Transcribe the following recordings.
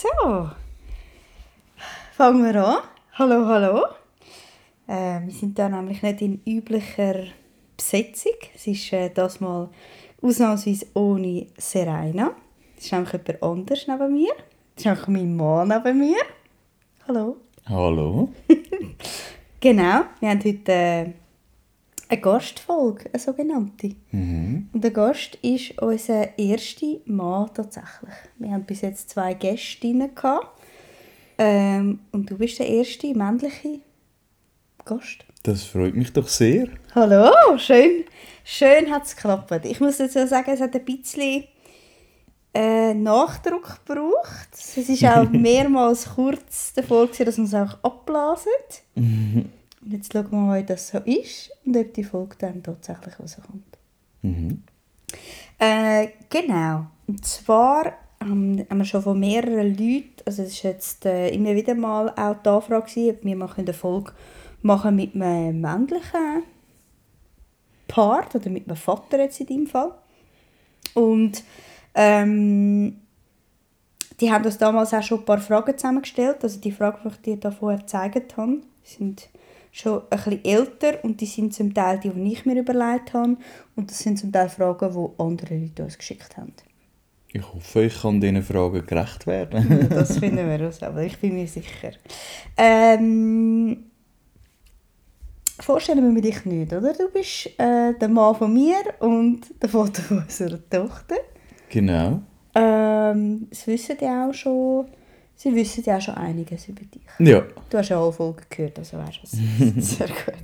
So, fangen wir an. Hallo, hallo. Äh, wir sind da nämlich nicht in üblicher Besetzung. Es ist äh, das mal ausnahmsweise ohne Serena. Das ist nämlich jemand anders neben mir. Das ist nämlich mein Mann neben mir. Hallo. Hallo. Genau, wir haben heute äh, eine Gastfolge, eine sogenannte. Mhm. Und der Gast ist unser erster Mann tatsächlich. Wir haben bis jetzt zwei Gästinnen gehabt. Ähm, und du bist der erste männliche Gast. Das freut mich doch sehr. Hallo, schön, schön hat es geklappt. Ich muss dazu sagen, es hat ein bisschen äh, Nachdruck gebraucht. Es ist auch mehrmals kurz davor, gewesen, dass man es auch abblasen. Und jetzt schauen wir mal, wie das so ist und ob die Folge dann tatsächlich rauskommt. Mhm. Äh, genau. Und zwar haben wir schon von mehreren Leuten, also es ist jetzt äh, immer wieder mal auch die Anfrage gewesen, ob wir mal eine Folge machen mit einem männlichen Part oder mit einem Vater jetzt in deinem Fall. Und ähm, die haben uns damals auch schon ein paar Fragen zusammengestellt. Also die Fragen, die ich dir da vorher gezeigt habe, sind schon ein bisschen älter und die sind zum Teil die, die ich mir überlegt habe. Und das sind zum Teil Fragen, die andere Leute uns geschickt haben. Ich hoffe, ich kann diesen Fragen gerecht werden. Ja, das finden wir raus, aber ich bin mir sicher. Ähm, vorstellen wir dich nicht, oder? Du bist äh, der Mann von mir und der Vater unserer Tochter. genau. Ähm, das wissen die auch schon. Sie wissen ja auch schon einiges über dich. Ja. Du hast ja alle Folgen gehört, also weißt du. Sehr gut.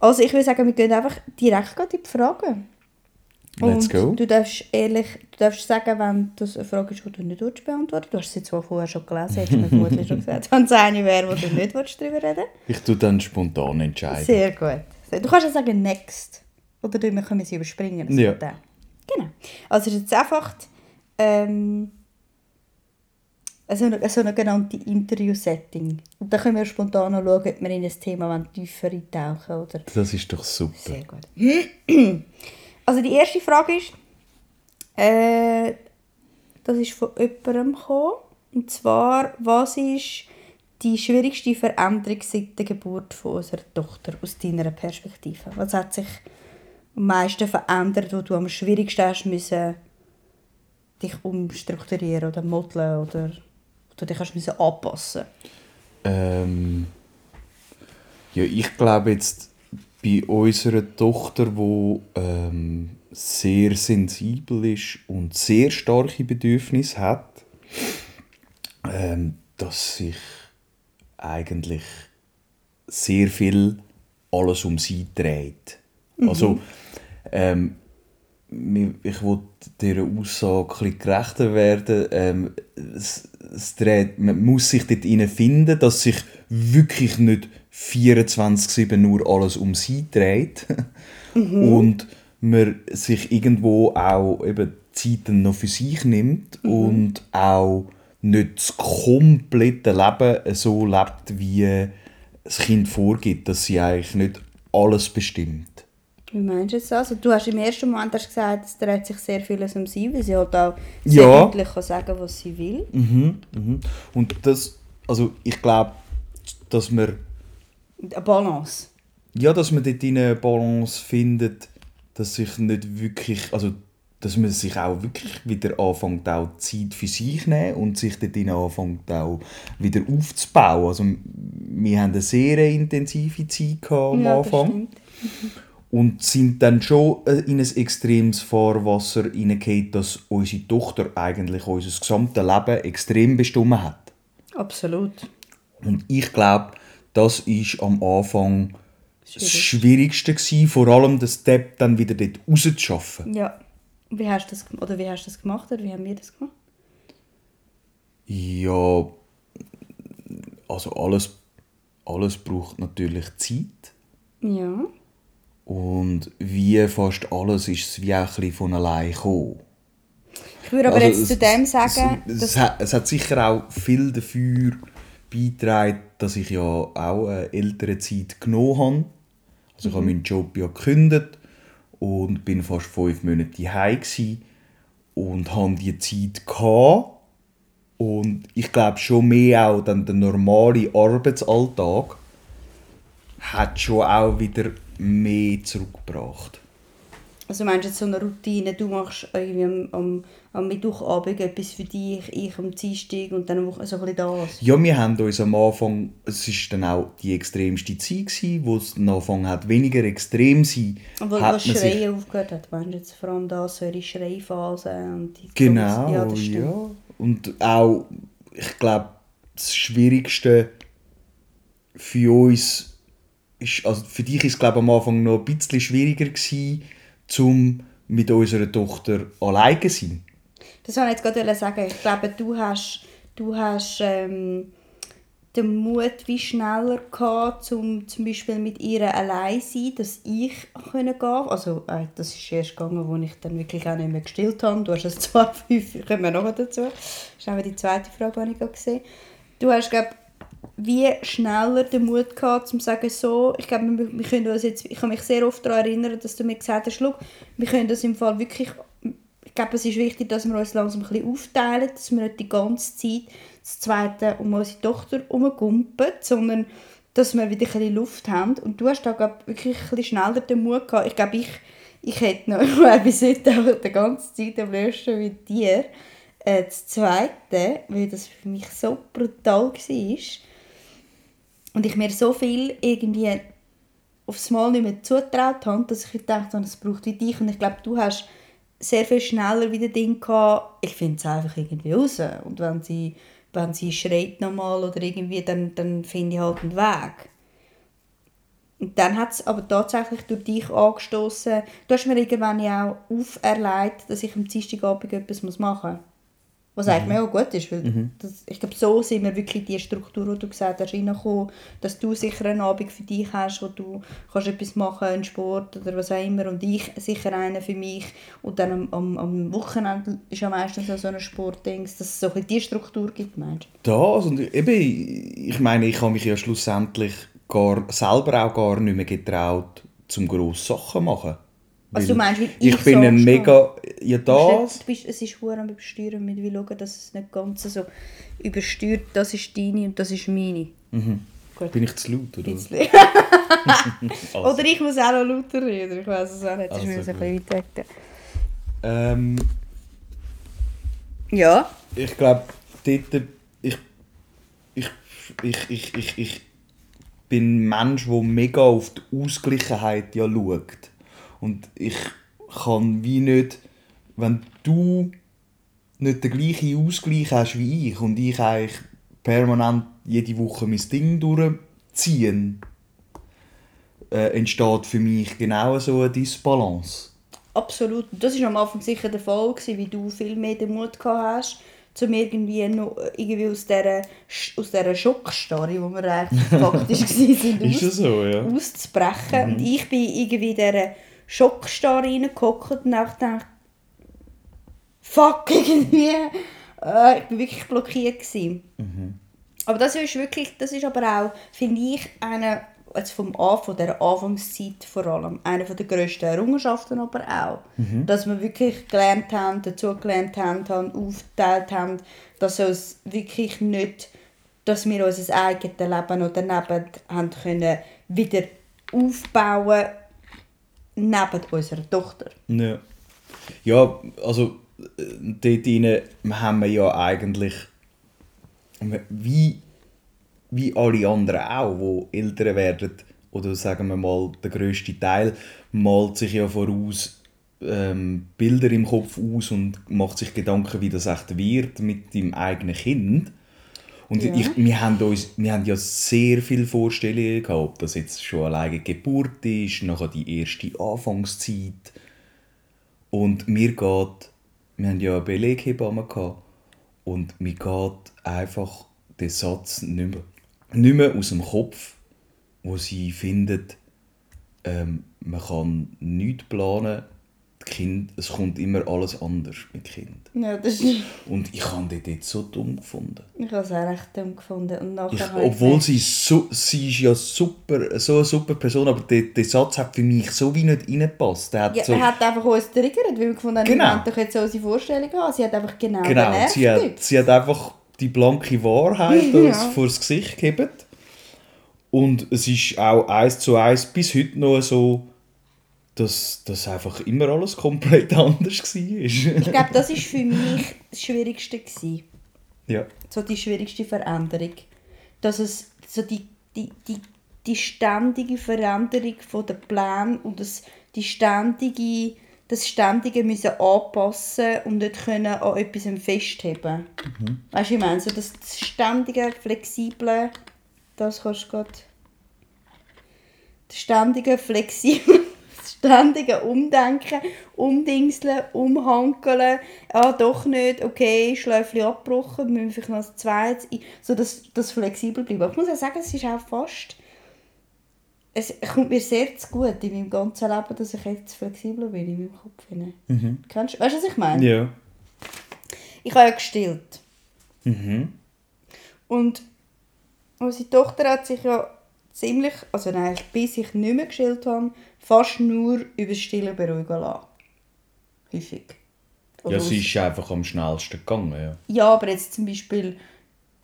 Also ich würde sagen, wir gehen einfach direkt in die Fragen. Let's Und go. Du darfst ehrlich, du darfst sagen, wenn das eine Frage ist, die du nicht willst beantworten Du hast sie zwar vorher schon gelesen, hast du mir vermutlich schon gesagt. Wenn es eine wäre, wo du nicht willst, darüber reden Ich tue dann spontan entscheiden. Sehr gut. Du kannst ja sagen «next». Oder wir können sie überspringen. das Ja. Genau. Also es ist jetzt einfach ähm, so ein so sogenannte Interview-Setting. Und dann können wir spontan noch schauen, ob wir in ein Thema tiefer eintauchen oder Das ist doch super. sehr gut. Also die erste Frage ist, äh, das ist von jemandem gekommen, und zwar, was ist die schwierigste Veränderung seit der Geburt von unserer Tochter aus deiner Perspektive? Was hat sich am meisten verändert, wo du am schwierigsten hast müssen, dich umstrukturieren oder modeln oder du dich hast müssen anpassen? Ähm, ja, ich glaube jetzt bei unserer Tochter, die ähm, sehr sensibel ist und sehr starke Bedürfnisse hat, ähm, dass sich eigentlich sehr viel alles um sie dreht. Also, ähm, ich will dieser Aussage ein bisschen gerechter werden. Ähm, es dreht, man muss sich dort finden, dass sich wirklich nicht 24-7 nur alles um sie dreht. Und man sich irgendwo auch eben Zeiten noch für sich nimmt und auch nicht das komplette Leben so lebt, wie das Kind vorgibt, dass sie eigentlich nicht alles bestimmt. Wie meinst du das? Also, du hast im ersten Moment hast gesagt, es dreht sich sehr vieles um sie, weil sie halt auch sehr Ja. deutlich kann sagen was sie will. Mhm, mhm. Und das, also ich glaube, dass man, Eine Balance. ja, dass man dort eine Balance findet, dass sich nicht wirklich, also dass man sich auch wirklich wieder anfängt, auch Zeit für sich nehmen und sich dort anfängt auch wieder aufzubauen. Also wir haben eine sehr intensive Zeit am Ja, das Anfang. stimmt. Und sind dann schon äh, in ein extremes Fahrwasser hineingekommen, dass unsere Tochter eigentlich unser gesamtes Leben extrem bestimmt hat. Absolut. Und ich glaube, das ist am Anfang das Schwierig. Schwierigste gewesen, vor allem den Step dann wieder dort rauszuschaffen. Ja. Wie hast du das, oder wie hast du das gemacht oder wie haben wir das gemacht? Ja, also alles, alles braucht natürlich Zeit. Ja. Und wie fast alles ist es wie auch ein bisschen von allein gekommen. Ich würde aber Also jetzt es- zu dem sagen, es, dass es, hat, es hat sicher auch viel dafür beigetragen, dass ich ja auch eine ältere Zeit genommen habe. Also ich habe meinen Job ja gekündigt und bin fast fünf Monate gsi und hatte die Zeit gehabt, Und ich glaube schon mehr auch dann der normale Arbeitsalltag hat schon auch wieder mehr zurückgebracht. Also meinst du jetzt so eine Routine, du machst irgendwie am, am, am Mittwochabend etwas für dich, ich am Dienstag und dann Woche- so ein bisschen das? Ja, wir haben uns am Anfang, es war dann auch die extremste Zeit, gewesen, wo es am Anfang hat weniger extrem sein hat was man sich- Schreien aufgehört hat, meinst du jetzt vor allem das, so ihre Schreiphase und die Genau, ja, ja, das stimmt. Und auch, ich glaube, das Schwierigste für uns ist, also für dich ist glaube am Anfang noch ein bisschen schwieriger gewesen, zum mit unserer Tochter alleine zu sein. Das wollte ich jetzt gerade sagen. Ich glaube, du hast, du hast ähm, den Mut wie schneller gehabt, um zum Beispiel mit ihr allein zu sein, dass ich gehen Also äh, das ist erst gegangen, als ich dann wirklich auch nicht mehr gestillt habe. Du hast es zwar fünf, kommen wir noch dazu. Das ist auch die zweite Frage, die ich gesehen Du hast, glaube wie schneller den Mut gehabt, um zu sagen, so, ich glaube, wir, wir können uns jetzt, ich kann mich sehr oft daran erinnern, dass du mir gesagt hast, «Schau, wir können das im Fall wirklich, ich glaube, es ist wichtig, dass wir uns langsam ein bisschen aufteilen, dass wir nicht die ganze Zeit das Zweite um unsere Tochter herumgumpen, sondern dass wir wieder ein bisschen Luft haben. Und du hast da glaub, wirklich ein bisschen schneller den Mut gehabt. Ich glaube, ich, ich hätte noch, bis heute auch die ganze Zeit am liebsten mit dir. Äh, das Zweite, weil das für mich so brutal war, und ich mir so viel irgendwie aufs Mal nicht mehr zutraut habe, dass ich gedacht habe, es braucht wie dich. Und ich glaube, du hast sehr viel schneller wieder Ding gehabt, ich finde es einfach irgendwie raus. Und wenn sie, wenn sie schreit nochmal oder irgendwie, dann, dann finde ich halt einen Weg. Und dann hat es aber tatsächlich durch dich angestoßen. Du hast mir irgendwann ja auch auferlegt, dass ich am Dienstagabend etwas machen muss. Was eigentlich mega gut ist, weil das, ich glaube, so sind wir wirklich die Struktur, die du gesagt hast, reingekommen, dass du sicher einen Abend für dich hast, wo du kannst etwas machen einen Sport oder was auch immer. Und ich sicher einen für mich. Und dann am, am, am Wochenende ist ja meistens so ein Sportding, dass es so ein die Struktur gibt, meinst du? Das und eben, ich meine, ich habe mich ja schlussendlich gar, selber auch gar nicht mehr getraut, zum grosse Sachen zu machen. Also du meinst, weil ich, ich bin so ein mega, ja das, du bist, es ist hure am übersteuern mit wie schauen, dass es nicht ganz so übersteuert, das ist deine und das ist meine. Gut. bin ich zu laut, oder? Bisschen. Also, Oder ich muss auch noch lauter reden, ich weiß es auch nicht, das ist Also mir so ein bisschen weit weg. ähm, Ja, ich glaube, dort, ich, ich, ich, ich, ich, ich bin ein Mensch, der mega auf die Ausgleichheit ja schaut. Und ich kann wie nicht, wenn du nicht den gleichen Ausgleich hast wie ich und ich eigentlich permanent jede Woche mein Ding durchziehen, äh, entsteht für mich genau so eine Disbalance. absolut. Das war am Anfang sicher der Fall, gewesen, wie du viel mehr den Mut hast, um irgendwie, noch, irgendwie aus dieser, aus dieser Schockstarre, wo wir eigentlich faktisch waren, das aus, so, ja? auszubrechen. Und ich bin irgendwie dieser Schockstarre reingehockt und auch gedacht, fuck, irgendwie, äh, ich bin wirklich blockiert gewesen. Aber das ist wirklich, das ist aber auch, finde ich, eine, also vom Anfang, der Anfangszeit vor allem, eine der grössten Errungenschaften aber auch. Dass wir wirklich gelernt haben, dazugelernt haben, haben, aufgeteilt haben, dass uns wirklich nicht, dass wir unser eigenes Leben noch daneben haben können, wieder aufbauen, neben unserer Tochter. Ja. Ja, also äh, dort rein haben wir ja eigentlich wie, wie alle anderen auch, die älter werden, oder sagen wir mal, der grösste Teil malt sich ja voraus ähm, Bilder im Kopf aus und macht sich Gedanken, wie das echt wird mit dem eigenen Kind. Und Ja. ich, wir, haben uns, wir haben ja sehr viele Vorstellungen gehabt, ob das jetzt schon alleine Geburt ist, nachher die erste Anfangszeit. Und mir geht, wir haben ja eine Beleghebamme gehabt, und mir geht einfach der Satz nicht mehr, nicht mehr aus dem Kopf, wo sie findet, ähm, man kann nichts planen, kind, es kommt immer alles anders mit Kind. Ja, das ist, Und ich habe das dort so dumm gefunden. ich habe es auch recht dumm gefunden. Und nachher Ich, ich obwohl gedacht, sie so, sie ist ja super, so eine super Person, aber der, der Satz hat für mich so wie nicht reingepasst. Der hat Ja, so, er hat einfach uns triggert, weil wir gefunden haben, Genau. wir doch jetzt so unsere Vorstellung haben. Sie hat einfach genau, genau, sie hat, sie hat einfach die blanke Wahrheit uns Ja. vor das Gesicht geben. Und es ist auch eins zu eins bis heute noch so, dass das einfach immer alles komplett anders war. Ich glaube, das war für mich das Schwierigste. Gewesen. ja. So die schwierigste Veränderung. Dass es so die, die, die, die ständige Veränderung von den Plänen und das, die ständige, das ständige müssen anpassen und nicht können an etwas festheben. Weißt du, ich meine, so das, das ständige, flexible, das kannst du gerade. Das ständige, flexible, das ständige Umdenken, Umdingseln, Umhankeln, ah, doch nicht, okay, Schläufchen abgebrochen, müssen wir vielleicht noch ein zweites, so das, das flexibel bleiben. Aber Ich muss auch sagen, es ist auch fast, es kommt mir sehr zu gut in meinem ganzen Leben, dass ich jetzt flexibler bin in meinem Kopf. Mhm. Kennst, weißt du, was ich meine? Ja. Ich habe ja gestillt. Mhm. Und unsere Tochter hat sich ja ziemlich, also nein, bis ich nicht mehr gestillt habe, fast nur über das Stillen beruhigen lassen. Häufig. Ja, Oder sie aus- ist einfach am schnellsten gegangen, ja. ja, aber jetzt zum Beispiel,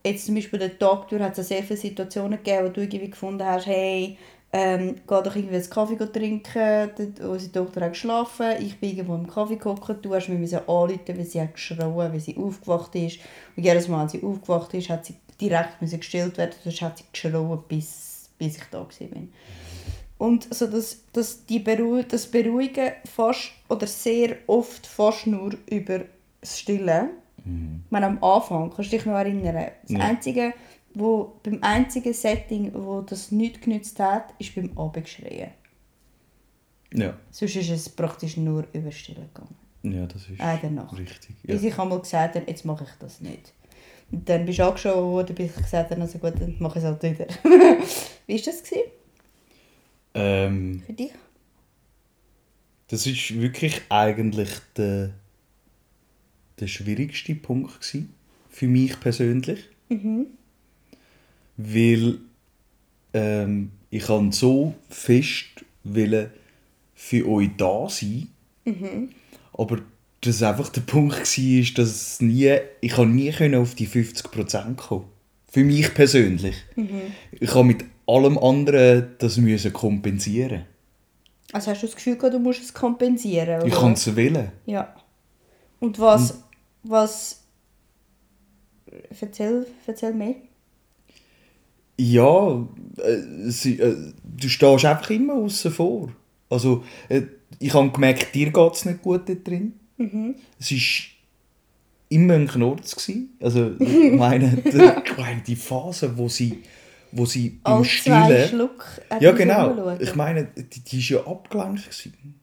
jetzt zum Beispiel den Tag durch hat es sehr viele Situationen gegeben, wo du irgendwie gefunden hast, hey, ähm, geh doch irgendwie einen Kaffee trinken, unsere Tochter hat geschlafen, ich bin irgendwo im Kaffee gehockt, du hast mir müssen anrufen, weil sie hat geschrauen, weil sie aufgewacht ist. Und jedes Mal, als sie aufgewacht ist, hat sie direkt gestillt werden, sonst hat sie geschrauen, bis, bis ich da war. Und so das, das, die Beru das Beruhigen fast oder sehr oft fast nur über das Stillen. Ich meine, am Anfang, kannst du dich noch erinnern, das Ja. einzige, wo, beim einzigen Setting, wo das nicht genützt hat, ist beim Abendschreien. Ja, Sonst ist es praktisch nur über Stillen gegangen. ja das ist der Nacht. richtig. Ja. Bis ich einmal gesagt habe, jetzt mache ich das nicht. Und dann bist du angeschaut worden, bis ich gesagt habe, also gut, dann mache ich es halt wieder. Wie war das gewesen Ähm, für dich? das ist wirklich eigentlich der, der schwierigste Punkt gewesen, für mich persönlich. Weil ähm, ich kann so fest wollen für euch da sein, aber das einfach der Punkt war, dass es nie, ich nie auf die 50% kommen. Für mich persönlich. Ich habe mit allem anderen das müssen kompensieren. Also hast du das Gefühl gehabt, du musst es kompensieren? Ich oder? kann es wählen. Ja. Und was, was, erzähl, erzähl mehr. Ja, äh, sie, äh, du stehst einfach immer außen vor. Also, äh, ich habe gemerkt, dir geht es nicht gut dort drin. Es war immer ein Knurz. Gewesen. Also, ich meine, die, ich meine, die Phase, wo sie, wo sie beim zwei Stillen... Schluck Ja, genau. Ich meine, die, die ist ja abgelenkt. Gewesen.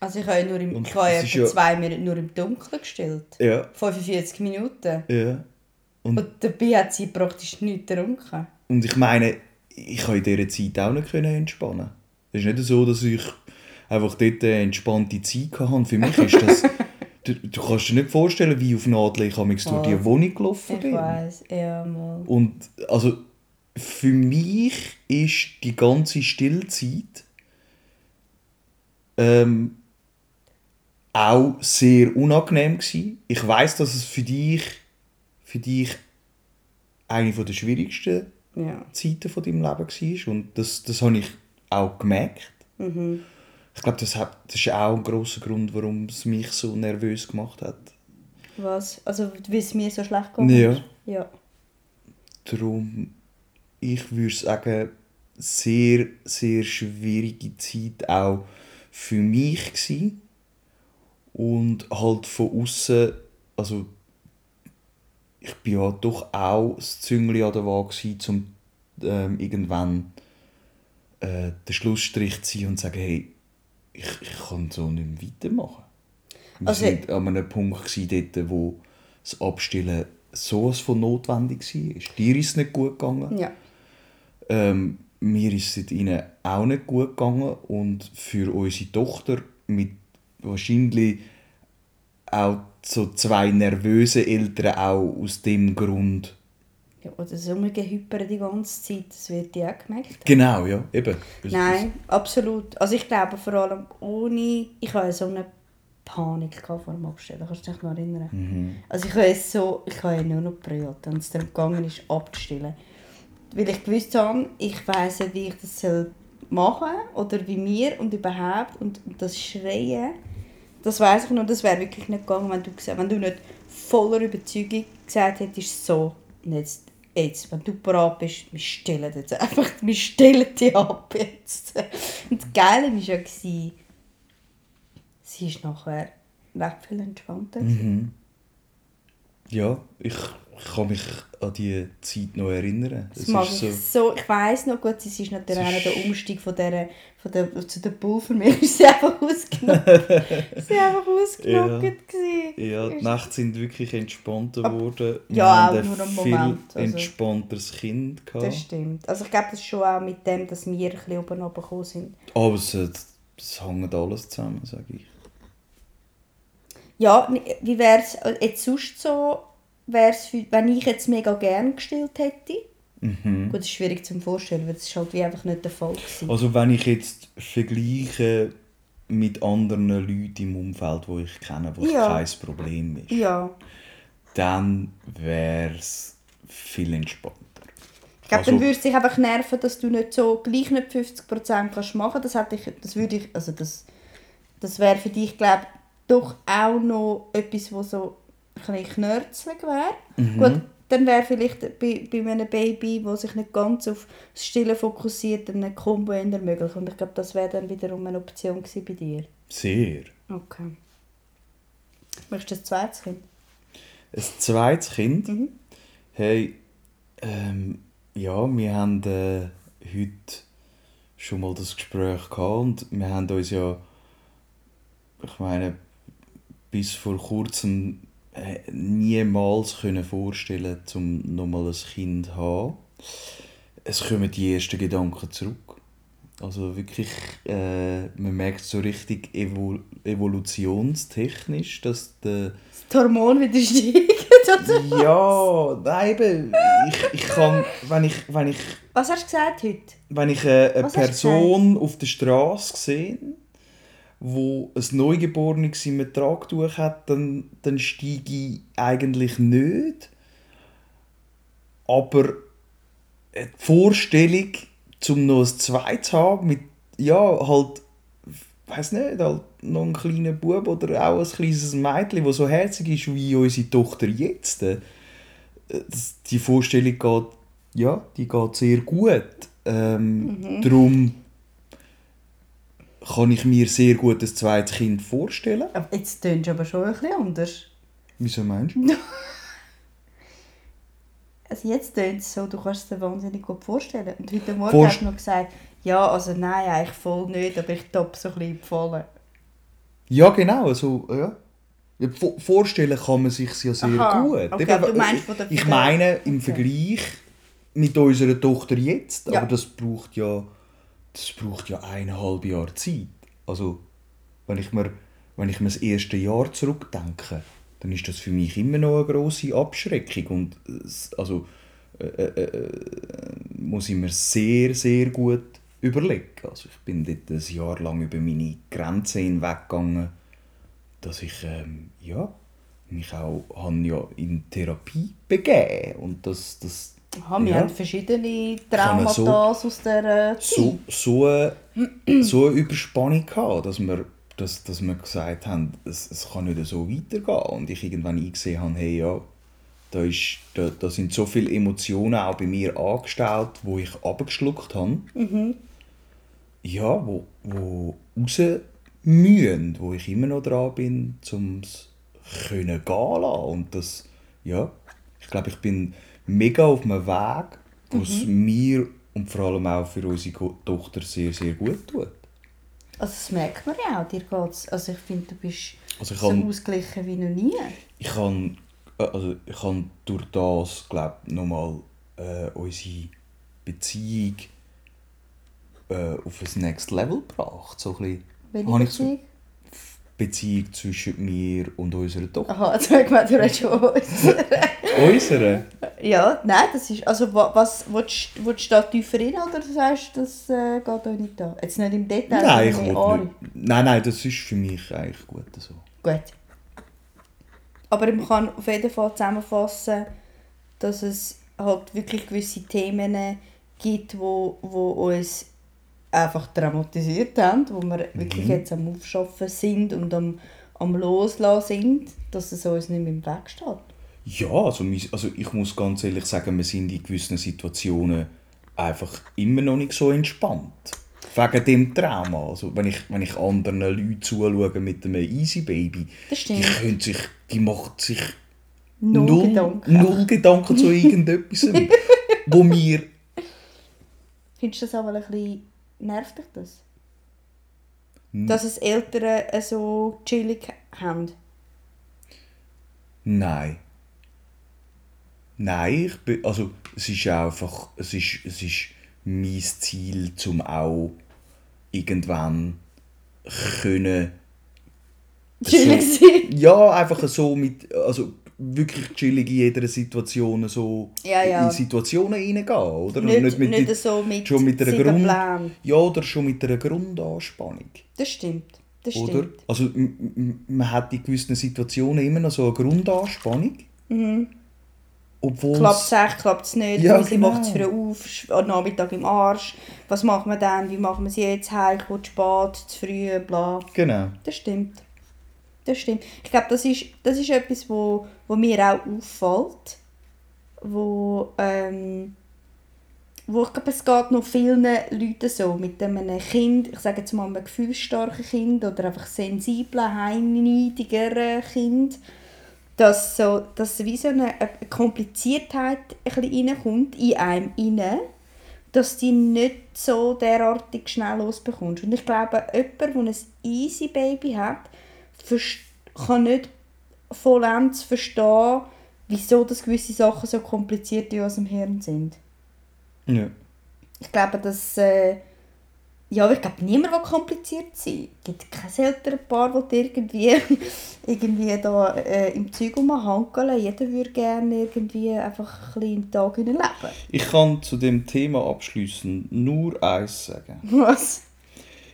Also ich habe ja, nur im, Und ich habe ja für zwei Minuten nur im Dunkeln gestellt. Ja, 45 Minuten. ja. Und dabei hat sie praktisch nichts getrunken. Und ich meine, ich konnte in dieser Zeit auch nicht können entspannen. Es ist nicht so, dass ich einfach dort eine entspannte Zeit hatte. Für mich ist das... du, du kannst dir nicht vorstellen, wie auf Nadel ich durch die Oh. Wohnung gelaufen Ich bin. weiss, ja mal. Und also für mich ist die ganze Stillzeit ähm, auch sehr unangenehm gewesen. Ich weiß, dass es für dich, für dich eine von der schwierigsten Ja. Zeiten von deinem Leben war. Und das, das habe ich auch gemerkt. Ich glaube, das, hat, das ist auch ein grosser Grund, warum es mich so nervös gemacht hat. Was? Also weil es mir so schlecht gegangen Ja. Ja. Darum, ich würde sagen, sehr, sehr schwierige Zeit auch für mich gsi und halt von außen, also ich bin ja doch auch das Züngli an der Waage um ähm, irgendwann äh, den Schlussstrich zu ziehen und zu sagen, hey, ich, ich kann so nicht mehr weitermachen. Wir Also- sind an einem Punkt dort, wo das Abstillen sowas von notwendig war. Dir ist es nicht gut gegangen. Ja. Ähm, mir ist es ihnen auch nicht gut gegangen und für unsere Tochter mit wahrscheinlich auch so zwei nervöse Eltern auch aus dem Grund. Ja oder so rumgehypern die ganze Zeit, das wird die auch gemerkt. Genau, ja, eben. Nein, absolut. Also ich glaube vor allem ohne, ich habe so eine Panik vor dem Abstellen. Kannst du dich noch erinnern? Mhm. Also ich habe so, ich habe ja nur noch gebrüllt, wenn es dann gegangen ist, abzustellen. Weil ich gewusst habe, ich weiss nicht, wie ich das soll machen oder wie mir und überhaupt und, und das Schreien, das weiß ich noch, das wäre wirklich nicht gegangen, wenn du, wenn du nicht voller Überzeugung gesagt hättest, so, und jetzt, jetzt, wenn du bereit bist, wir stellen jetzt einfach, wir stellen die ab jetzt. Und das Geile war ja, sie ist nachher recht viel entspannter. Mhm. Ja, ich, ich kann mich an die Zeit noch erinnern. Das Es mag ist ich so, so, ich weiss noch gut, es ist natürlich auch der Umstieg von der, von der, zu der Pulvermilch, ist sie einfach ausgenockt. sie einfach ausgenockt. gewesen. ja, die Nächte sind wirklich entspannter geworden. Wir Ja, auch nur einen viel Moment, also. entspannteres Kind gehabt. Das stimmt. Also ich glaube, das ist schon auch mit dem, dass wir ein bisschen oben runtergekommen sind. Aber es, es, es hängt alles zusammen, sage ich. Ja, wie wäre es jetzt sonst so, wär's für, wenn ich jetzt mega gern gestillt hätte? Mhm. Gut, das ist schwierig zu vorstellen, weil ist halt wie einfach nicht der Fall gewesen. Also wenn ich jetzt vergleiche mit anderen Leuten im Umfeld, wo ich kenne, wo es Ja. kein Problem ist, ja. dann wäre es viel entspannter. Ich glaube, dann Also- würde es dich einfach nerven, dass du nicht so gleich nicht 50% kannst machen. Das hätte ich, das würde ich, also das, das wäre für dich, glaube doch auch noch etwas, was so bisschen knörzlig wäre. Mhm. Gut, dann wäre vielleicht bei, bei einem Baby, das sich nicht ganz auf das Stillen fokussiert, dann ein Kombo eher möglich. Und ich glaube, das wäre dann wiederum eine Option gewesen bei dir. Sehr. Okay. Möchtest du ein zweites Kind? Ein zweites Kind. Mhm. Hey, ähm, ja, wir haben äh, heute schon mal das Gespräch gehabt und wir haben uns ja, ich meine, bis vor kurzem niemals können vorstellen, zum nochmal ein Kind zu haben. Es kommen die ersten Gedanken zurück. Also wirklich, äh, man merkt so richtig evol evolutionstechnisch, dass der Das Hormon wieder steigt, oder? ja, nein, eben, ich, ich kann, wenn ich, wenn ich, Was hast du gesagt heute? wenn ich eine, eine du Person auf der Straße sehe, wo ein Neugeborenes im Tragtuch hat, dann, dann steige ich eigentlich nicht. Aber die Vorstellung, um noch ein zweites zu haben, mit, ja, halt, weiß nicht, halt noch einen kleinen Bub oder auch ein kleines Mädchen, das so herzig ist wie unsere Tochter jetzt, äh, die Vorstellung geht, ja, die geht sehr gut. Ähm, Darum kann ich mir sehr gut ein zweites Kind vorstellen. Jetzt tönst du aber schon ein bisschen anders. Wieso meinst du? Also jetzt tönt es so, du kannst es dir wahnsinnig gut vorstellen. Und heute Morgen Vorst- hast du noch gesagt, ja, also nein, eigentlich voll nicht, aber ich top so ein bisschen gefallen. Ja, genau. Also, ja. Ja, vo- Vorstellen kann man sich ja sehr Aha, gut. okay, Eben, du meinst von der- ich meine im Okay. Vergleich mit unserer Tochter jetzt, Ja. aber das braucht ja, das braucht ja eineinhalb Jahre Zeit. Also, wenn ich mir, wenn ich mir das erste Jahr zurückdenke, dann ist das für mich immer noch eine grosse Abschreckung und es- also äh, äh, äh, muss ich mir sehr, sehr gut überlegen. Also ich bin dort ein Jahr lang über meine Grenzen hinweggegangen, dass ich ähm, ja, mich auch ja in Therapie begeben und das, das Aha, wir Ja. haben verschiedene Traumata so- aus der Zeit. so, so, eine, so eine Überspannung gehabt, dass wir, dass, dass wir gesagt haben, es, es kann nicht so weitergehen. Und ich irgendwann eingesehen habe, hey, ja, da, ist, da, da sind so viele Emotionen auch bei mir angestaut, wo ich abgeschluckt habe. Ja, wo, wo raus mühen, wo ich immer noch dran bin, um es gehen lassen. Und das, ja, ich glaube, ich bin mega auf einem Weg, wo es mir und vor allem auch für unsere Tochter sehr, sehr gut tut. Also das merkt man ja auch, dir geht's. Also ich finde, du bist Also so kann- ausgeglichen wie noch nie. Ich kann, äh, also ich kann durch das, glaube ich, nochmal äh, unsere Beziehung äh, auf ein Next Level gebracht. So ein bisschen, Welche habe Beziehung? Beziehung zwischen mir und unserer Tochter. Aha, jetzt habe ich gemeint, du redest schon uns. Unsere? Ja, nein, das ist, also wa- was, willst, willst du da tiefer rein oder sagst du, das äh, geht auch nicht da? Jetzt nicht im Detail, Nein, ich will nicht. Nein, nein, das ist für mich eigentlich gut so. Gut. Aber man kann auf jeden Fall zusammenfassen, dass es halt wirklich gewisse Themen gibt, wo, wo uns einfach traumatisiert haben, wo wir mhm. wirklich jetzt am Aufschaffen sind und am, am Loslassen sind, dass es uns nicht mehr im Weg steht. Ja, also, also ich muss ganz ehrlich sagen, wir sind in gewissen Situationen einfach immer noch nicht so entspannt. Wegen dem Trauma. Also, wenn, ich, wenn ich anderen Leuten zuschaue mit einem Easy Baby, die, sich, die macht sich null, null Gedanken, null Gedanken zu irgendetwas, wo mir... Findest du das aber ein bisschen... Nervt dich das? Hm. Dass es Eltern so chillig haben? Nein. Nein, ich bin, also es ist einfach, es ist, es ist mein Ziel, zum auch irgendwann können chillig so, sein. Ja, einfach so mit, also wirklich chillig in jeder Situation so ja, ja. in Situationen reingehen, oder? Nicht, nicht, mit, nicht so mit, schon mit einer Grund, Ja, oder schon mit einer Grundanspannung. Das stimmt. Das oder? stimmt. Also man hat in gewissen Situationen immer noch so eine Grundanspannung. Mhm. Klappt es echt, klappt es nicht, ja, sie genau. macht es früh auf, am Nachmittag im Arsch. Was machen wir dann, wie machen wir sie jetzt heim, zu spät, zu früh, bla. Genau. Das stimmt. Das stimmt. Ich glaube, das ist, das ist etwas, wo, wo mir auch auffällt. Wo, ähm, wo ich glaube, es geht noch vielen Leuten so, mit einem Kind, ich sage jetzt mal einem gefühlsstarken Kind oder einfach sensiblen, heimneidigeren Kind, dass, so, dass wie so eine, eine Kompliziertheit ein bisschen reinkommt in einem rein, dass du nicht so derartig schnell losbekommst. Und ich glaube, jemand, der ein easy Baby hat, kann nicht vollends verstehen, wieso das gewisse Sachen so kompliziert in unserem Hirn sind. Ja. Ich glaube, dass äh, ja, ich glaube, niemand will kompliziert sein. Es gibt kein seltenes Paar, das irgendwie, irgendwie da, äh, im Zeug umhankeln. Jeder würde gerne irgendwie einfach ein bisschen im Tag leben. Ich kann zu dem Thema abschließend nur eins sagen. Was?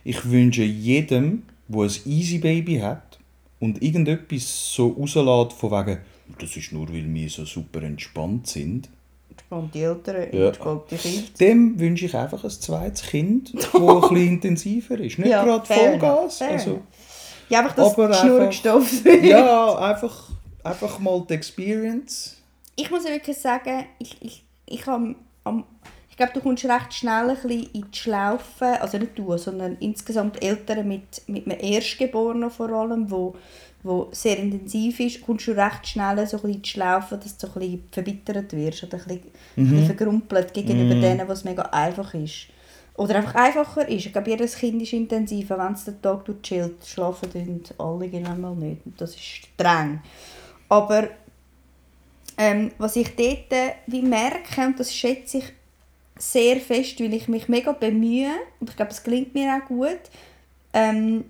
Ich wünsche jedem, der ein Easy Baby hat und irgendetwas so rauslässt von wegen, das ist nur, weil wir so super entspannt sind, und die Eltern ja. und die Kinder. Dem wünsche ich einfach ein zweites Kind, das ein bisschen intensiver ist. Nicht ja, gerade Vollgas. Also, ja, einfach das Schnurrstoff. ja, einfach, einfach mal die Experience. Ich muss wirklich sagen, ich, ich, ich habe ich glaube, du kommst recht schnell ein bisschen in die Schlaufe, also nicht du, sondern insgesamt Eltern mit, mit einem Erstgeborenen vor allem, wo wo sehr intensiv ist, kommst du recht schnell so ein bisschen schlaufen, dass du ein bisschen verbittert wirst oder ein bisschen, mhm. ein bisschen vergrumpelt gegenüber mhm. denen, was mega einfach ist. Oder einfach einfacher ist. Ich glaube, jedes Kind ist intensiv, wenn es den Tag chillt, schlafen dann alle mal nicht. Das ist streng. Aber ähm, was ich dort äh, wie merke, und das schätze ich sehr fest, weil ich mich mega bemühe, und ich glaube, es gelingt mir auch gut, ähm,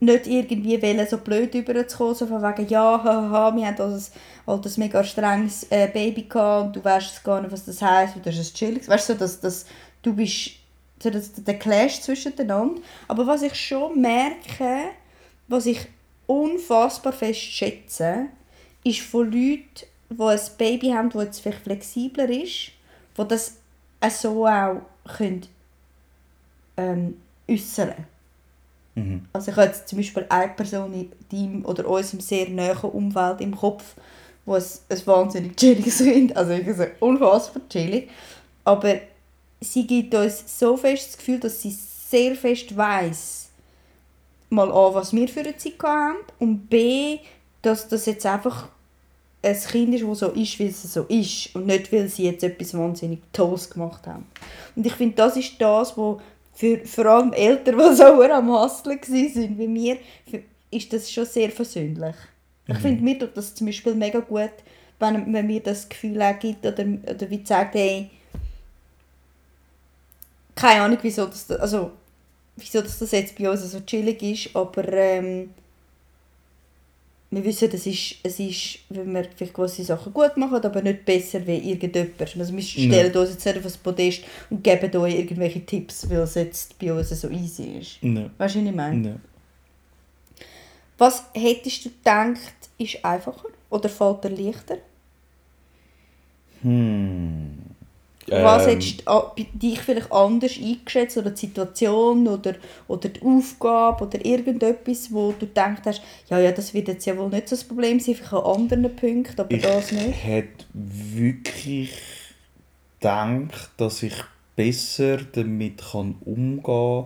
nicht irgendwie wollen, so blöd überzukommen, so von wegen, ja, haha, wir haben also ein, ein mega strenges äh, Baby gehabt und du weißt gar nicht, was das heisst, du hast ein chilliges, weißt du, so, dass, dass du bist, so dass der Clash zwischen den Aber was ich schon merke, was ich unfassbar fest schätze, ist von Leuten, die ein Baby haben, das jetzt vielleicht flexibler ist, die das so auch können, ähm, äußern können Mhm. Also ich habe jetzt zum Beispiel eine Person in deinem oder unserem sehr nahen Umfeld im Kopf, wo ein, ein wahnsinnig chilliges Kind, also irgendwie so unfassbar chillig, aber sie gibt uns so fest das Gefühl, dass sie sehr fest weiß mal A, was wir für eine Zeit haben und B, dass das jetzt einfach ein Kind ist, das so ist, weil es so ist und nicht, weil sie jetzt etwas wahnsinnig Tolles gemacht haben. Und ich finde, das ist das, was für vor allem Eltern, die so am Hasseln waren wie mir, ist das schon sehr versöhnlich. Mhm. Ich finde, mir tut das zum Beispiel mega gut, wenn, wenn mir das Gefühl auch gibt oder, oder wie sagt, hey, keine Ahnung, wieso das, also, wieso das jetzt bei uns so chillig ist, aber ähm, wir wissen, es ist, es ist, wenn wir vielleicht gewisse Sachen gut machen, aber nicht besser wie irgendjemand. Also wir stellen ja. uns jetzt nicht auf das Podest und geben euch irgendwelche Tipps, weil es jetzt bei uns so easy ist. Weißt du, was ich meine? Ja. Was hättest du gedacht, ist einfacher oder fällt dir leichter? Hm. Was Ähm, hättest du dich vielleicht anders eingeschätzt oder die Situation oder, oder die Aufgabe oder irgendetwas, wo du gedacht hast, ja, ja, das wird jetzt ja wohl nicht so das Problem sein, vielleicht an anderen Punkten, aber ich das nicht. hätte wirklich gedacht, dass ich besser damit kann umgehen kann,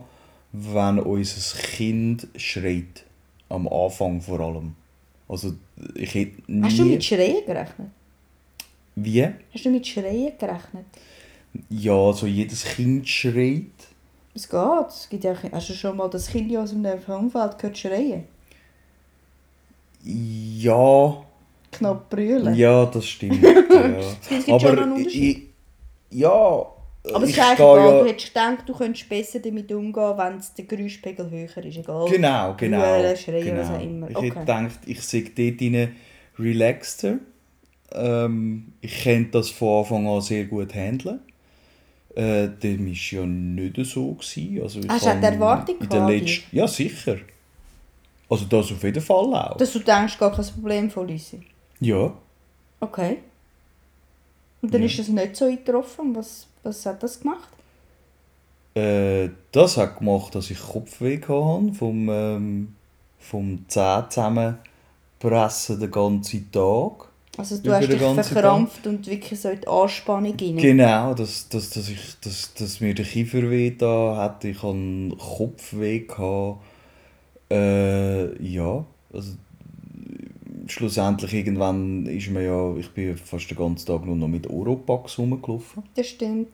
wenn unser Kind schreit. Am Anfang vor allem. Also ich hätte nie... Hast du mit Schreien gerechnet? Wie? Hast du mit Schreien gerechnet? Ja, so jedes Kind schreit. Es geht. Es gibt ja, hast du schon mal das Kind aus einem Umfeld gehört schreien? Ja, Knapp brüllen? ja, das stimmt. ja. Es gibt schon Aber ich, ja, Aber es ich ist eigentlich egal, ja- du hättest gedacht, du könntest besser damit umgehen, wenn der Geräuschpegel höher ist. Egal. Genau, genau. Brüllen, schreien, genau. was auch immer. Ich Okay. hätte gedacht, ich sei dort rein relaxter. Ähm, ich könnte das von Anfang an sehr gut handeln. Äh, dem war ja nicht so. Gewesen. Also ich Hast du auch die Erwartung in der letzten, Ja, sicher. Also das auf jeden Fall auch. Dass du denkst, gar kein Problem von Lisi. ja. Okay. Und dann Ja. ist das nicht so eingetroffen. Was, was hat das gemacht? Äh, das hat gemacht, dass ich Kopfweh hatte vom, ähm, vom Zähne zusammenpressen den ganzen Tag. Also du hast dich verkrampft und wirklich so die Anspannung rein. Genau, dass, dass, dass, ich, dass, dass mir der Kiefer weh da hatte, ich hatte Kopfweh. Gehabt. Äh, ja, also schlussendlich irgendwann ist mir ja, ich bin fast den ganzen Tag nur noch mit Oropax rumgelaufen, Das stimmt.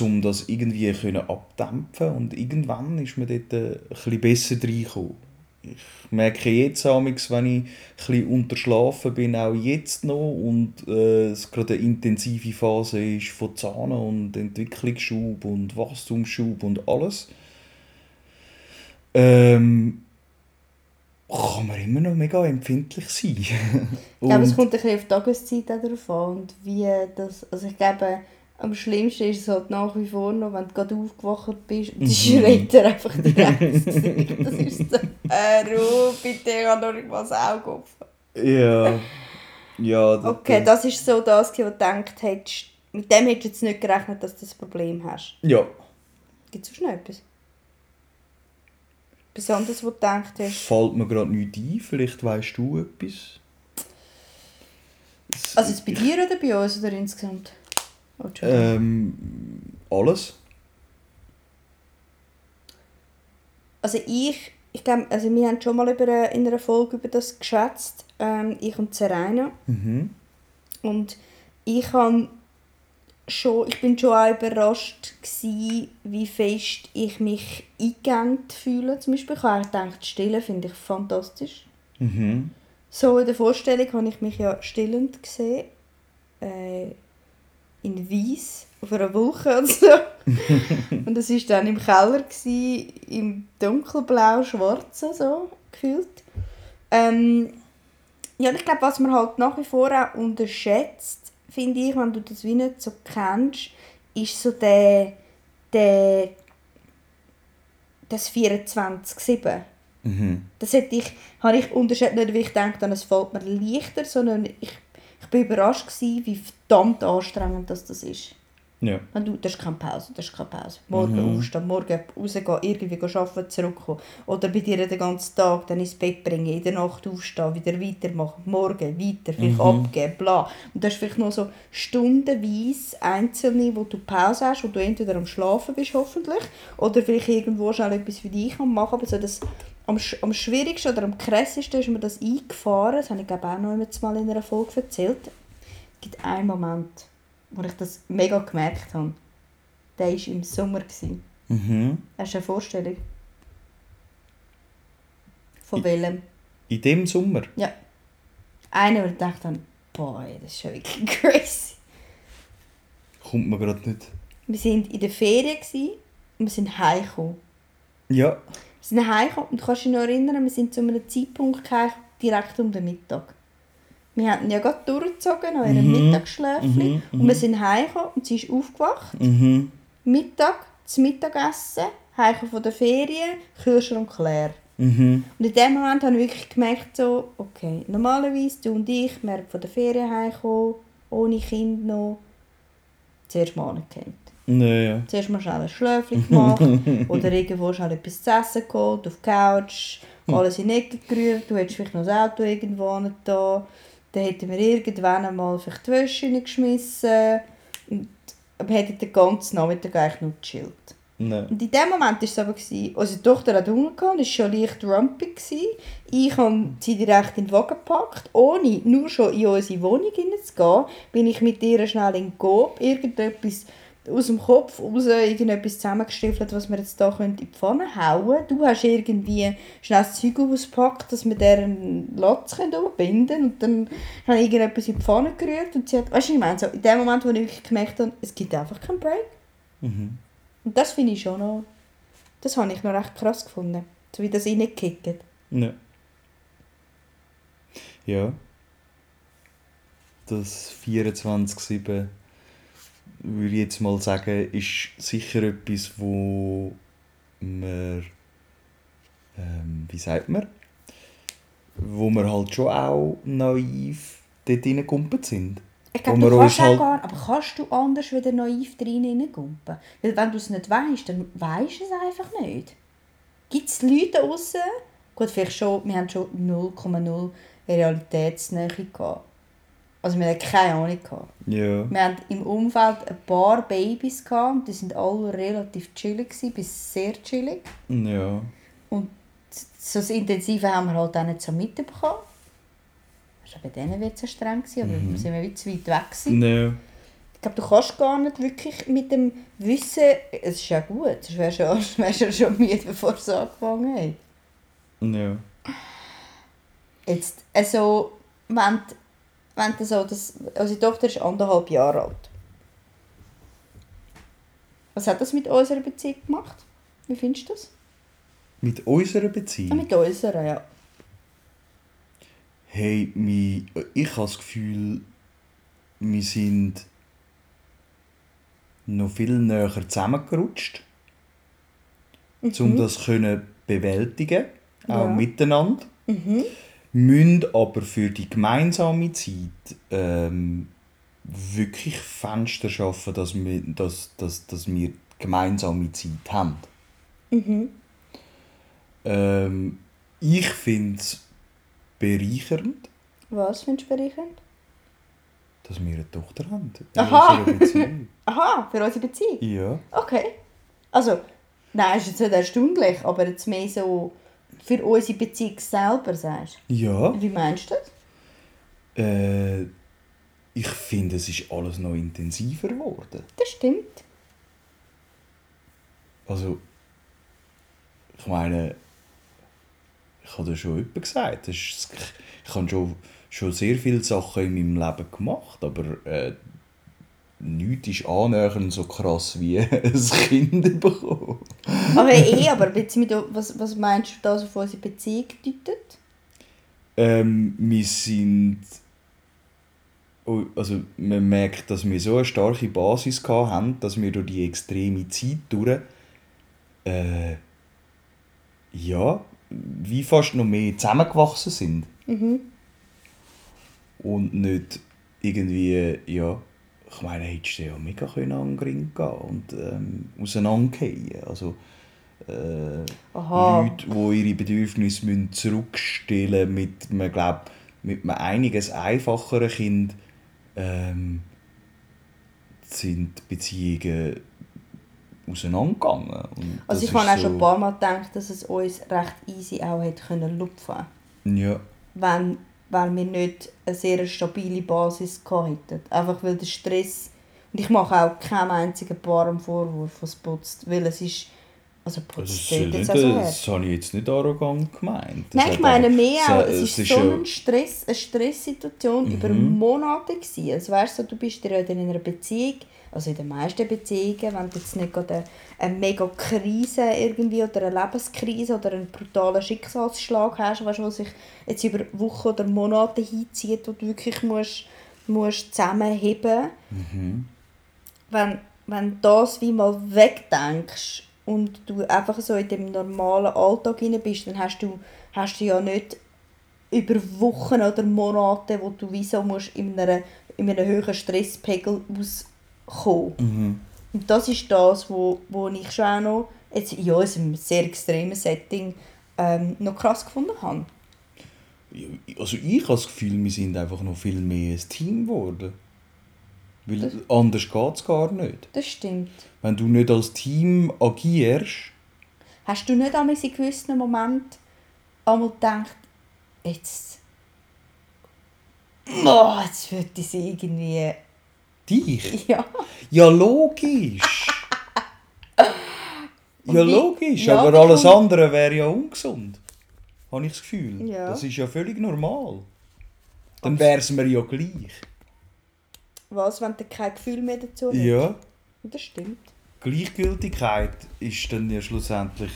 um das irgendwie können abdämpfen und irgendwann ist mir dort ein bisschen besser reingekommen. Ich merke jetzt amigs, wenn ich ein unterschlafen bin, auch jetzt noch und äh, es gerade eine intensive Phase ist von Zahn und Entwicklungsschub und Wachstumsschub und alles, ähm, kann man immer noch mega empfindlich sein. Ich glaube, es Und- kommt ein bisschen auf die Tageszeit darauf an und wie das, also ich glaube, am schlimmsten ist es halt nach wie vor noch, wenn du gerade aufgewacht bist und Mhm. die schreit dir einfach direkt ins Gesicht. Das ist so, äh, Ruhe, bitte, ich habe noch das Auge offen. ja, ja. das- Okay, das ist so das, was du gedacht hättest, mit dem hättest du jetzt nicht gerechnet, dass du das Problem hast. ja. Gibt es noch etwas? Besonders, wo du gedacht hast, Fällt mir gerade nichts ein, vielleicht weißt du etwas. Es- also jetzt bei dir oder bei uns oder insgesamt? Oh. Ähm, alles. Also ich, ich glaube, also wir haben schon mal über, eine- in einer Folge über das geschwätzt, ähm, ich und Serena. Mhm. Und ich han schon, ich bin schon auch überrascht gsi, wie fest ich mich eingegangen fühle. Zum Beispiel, ich habe gedacht, Stillen finde ich fantastisch. Mhm. So in der Vorstellung habe ich mich ja stillend gesehen. Äh, in Weiss, auf einer Wolke und so. und es war dann im Keller, gewesen, im dunkelblau-schwarzen, so gefühlt. Ähm, ja, ich glaube, was man halt nach wie vor auch unterschätzt, finde ich, wenn du das wie nicht so kennst, ist so der, der das 24-7. Mhm. Das hätte ich, habe ich unterschätzt, nicht weil ich dachte, es fällt mir leichter, sondern ich bin überrascht gewesen, wie verdammt anstrengend das, das ist. Ja. Wenn du, das ist keine Pause, das ist keine Pause. Morgen Mhm. aufstehen, morgen rausgehen, irgendwie arbeiten, zurückkommen. Oder bei dir den ganzen Tag dann ins Bett bringen, in der Nacht aufstehen, wieder weitermachen, morgen weiter, vielleicht Mhm. abgeben, bla. Und du hast vielleicht noch so stundenweise einzelne, wo du Pause hast, wo du entweder am Schlafen bist, hoffentlich, oder vielleicht irgendwo schnell etwas für dich machen. Aber so das, am, am schwierigsten oder am krassesten ist mir das eingefahren, das habe ich glaube auch noch einmal mal in einer Folge erzählt. Es gibt einen Moment, wo ich das mega gemerkt habe. Der war im Sommer. Mhm. Hast du eine Vorstellung? Von welchem? In dem Sommer. Ja. Einer, wo ich dachte, habe, boah, das ist schon wirklich crazy. Kommt mir gerade nicht. Wir waren in der Ferien und wir sind heimgekommen. Ja. Sind heimgekommen und du kannst dich noch erinnern, wir sind zu einem Zeitpunkt heimgekommen, direkt um den Mittag. Wir hatten ja gerade durchgezogen nach ihrem Mhm. Mittagsschläfchen Mhm, und wir sind heimgekommen und sie ist aufgewacht. Mhm. Mittag, das Mittagessen, heimgekommen von der Ferien, Kühlschrank leer. Mhm. Und in dem Moment habe ich wirklich gemerkt, so, okay, normalerweise, du und ich, wir von der Ferien heimgekommen, ohne Kind noch, zuerst mal angehängt. Naja. Zuerst mal schnell ein Schläfchen gemacht oder irgendwo schnell etwas zu essen geholt, auf die Couch, alles in die Ecke gerührt, du hättest vielleicht noch das Auto irgendwo da, dann hätten wir irgendwann einmal vielleicht die Wäsche reingeschmissen und hätten den ganzen Nachmittag eigentlich nur gechillt. Nein. Und in dem Moment war es aber, gewesen, unsere Tochter hat Hunger gehabt, war schon leicht rumpy. Gewesen. Ich habe sie direkt in den Wagen gepackt, ohne nur schon in unsere Wohnung hineinzugehen, bin ich mit ihr schnell in Coop, irgendetwas aus dem Kopf raus, irgendetwas zusammengestiefelt, was wir jetzt hier in die Pfanne hauen können. Du hast irgendwie schnell das Zeug ausgepackt, dass wir deren Latz umbinden können und dann habe ich irgendetwas in die Pfanne gerührt und sie hat, weißt du, ich meine, so in dem Moment, wo ich gemerkt habe, es gibt einfach keinen Break. Mhm. Und das finde ich schon noch, das habe ich noch recht krass gefunden, so wie das reingekickt. Ja. Ja. Das 24-7, würde ich jetzt mal sagen, ist sicher etwas, wo man, ähm, wie sagt man, wo wir halt schon auch naiv dort reingekumpelt sind. Ich glaube, du kannst halt- gar aber kannst du anders wieder naiv drin hineingumpen? Weil wenn du es nicht weißt, dann weißt du es einfach nicht. Gibt es Leute draussen, gut, vielleicht schon, wir haben schon 0,0 Realitätsnähe gehabt. Also wir hatten keine Ahnung. Ja. Wir hatten im Umfeld ein paar Babys gehabt, die sind alle relativ chillig gewesen, bis sehr chillig. Ja. Und so das Intensive haben wir halt auch nicht so mitbekommen. War bei denen wird so streng, gewesen, aber Mhm. wir sind wir wie zu weit weg. Gewesen. Ja. Ich glaube, du kannst gar nicht wirklich mit dem Wissen, es ist ja gut, sonst wärst du schon, wärst du schon müde, bevor es angefangen hat. Ja. Jetzt, also, wenn, du- wenn du so, das, unsere Tochter ist anderthalb Jahre alt. Was hat das mit unserer Beziehung gemacht? Wie findest du das? Mit unserer Beziehung. mit unserer, ja. Hey, mi, ich habe das Gefühl, wir sind noch viel näher zusammengerutscht, um das können bewältigen, auch Ja. miteinander. Mhm. Müssen aber für die gemeinsame Zeit ähm, wirklich Fenster schaffen, dass wir, dass, dass, dass wir gemeinsame Zeit haben. Mhm. Ähm, ich finde es bereichernd, Was findest du bereichernd? dass wir eine Tochter haben. Aha. Aha, für unsere Beziehung? Ja. Okay. Also, nein, ist jetzt nicht erstaunlich, aber jetzt mehr so für unsere Beziehung selber, sagst Ja. du. Wie meinst du das? Äh, ich finde, es ist alles noch intensiver geworden. Das stimmt. Also, ich meine, ich habe das schon jemand gesagt. Ist, ich habe schon, schon sehr viele Sachen in meinem Leben gemacht, aber äh, nichts ist annähernd so krass wie ein Kind bekommen. Aber eh, aber jetzt mit, was, was meinst du, das auf unsere Beziehung deutet? Ähm, wir sind. Oh, Also, man merkt, dass wir so eine starke Basis haben, dass wir durch die extreme Zeit durch. Äh, ja, wie fast noch mehr zusammengewachsen sind. Mhm. Und nicht irgendwie, ja, ich meine, hättest du ja mega können an den Ring gehen und ähm, auseinandergehen. Also, äh, Aha. Leute, die ihre Bedürfnisse müssen zurückstellen mit, man glaub, mit einem einiges einfacheren Kind, ähm, sind Beziehungen auseinandergegangen. Und Also ich habe auch schon ein paar Mal gedacht, dass es uns recht easy auch hätte können lupfen Ja, wenn weil wir nicht eine sehr stabile Basis gehabt hätten. Einfach weil der Stress... Und ich mache auch keinem einzigen Paar Vorwurf, was putzt. Weil es ist... Also also putzt es dort ist jetzt nicht, auch so her. das habe ich jetzt nicht arrogant gemeint. Das Nein, ich meine mehr auch, es es ist so ein Stress, eine Stresssituation über Monate gewesen. Also weißt du, du bist ja in einer Beziehung, also in den meisten Beziehungen, wenn du jetzt nicht gerade eine, eine mega Krise irgendwie oder eine Lebenskrise oder einen brutalen Schicksalsschlag hast, weißt, was sich jetzt über Wochen oder Monate hinzieht, wo du wirklich musst, musst zusammenheben. Wenn, wenn du das wie mal wegdenkst und du einfach so in dem normalen Alltag hinein bist, dann hast du, hast du ja nicht über Wochen oder Monate, wo du wieso musst in, einer, in einem höheren Stresspegel auskommen. Mhm. Und das ist das, wo, wo ich schon auch noch, jetzt, in einem sehr extremen Setting, ähm, noch krass gefunden habe. Also ich habe das Gefühl, wir sind einfach noch viel mehr ein Team geworden. Weil anders geht es gar nicht. Das stimmt. Wenn du nicht als Team agierst, Hast du nicht einmal in gewissen Momenten einmal gedacht, jetzt, oh, jetzt würde ich sie irgendwie, dich. ja, Ja, logisch. ja, logisch. ja, aber alles andere wäre ja ungesund. Habe ich das Gefühl. Ja. Das ist ja völlig normal. Dann wäre es mir ja gleich. was, wenn du kein Gefühl mehr dazu hast? Ja. Das stimmt. Gleichgültigkeit ist dann ja schlussendlich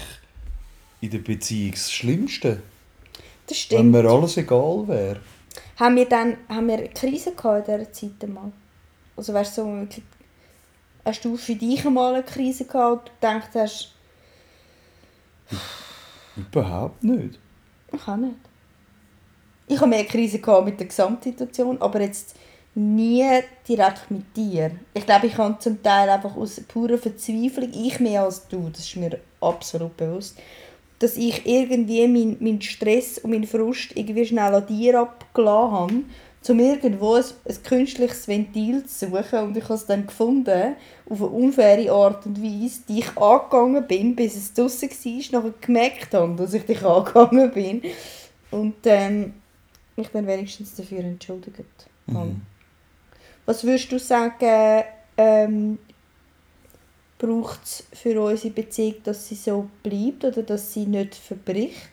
in der Beziehung das Schlimmste. Das Wenn stimmt. mir alles egal wäre. Haben wir dann haben wir eine Krise gehabt in dieser Zeit einmal? Also weißt du, so wirklich, hast du für dich einmal eine Krise gehabt und du gedacht hast, Überhaupt nicht. ich kann nicht. Ich habe mehr Krise gehabt mit der Gesamtsituation, aber jetzt nie direkt mit dir. Ich glaube, ich kann zum Teil einfach aus purer Verzweiflung, ich mehr als du, das ist mir absolut bewusst, dass ich irgendwie meinen mein Stress und meinen Frust irgendwie schnell an dir abgelassen habe, um irgendwo ein, ein künstliches Ventil zu suchen. Und ich habe es dann gefunden, auf eine unfaire Art und Weise, die ich angegangen bin, bis es draussen war, nachher gemerkt habe, dass ich dich angegangen bin. Und ähm, mich dann wenigstens dafür entschuldigt habe. Was würdest du sagen, ähm, braucht es für unsere Beziehung, dass sie so bleibt oder dass sie nicht verbricht?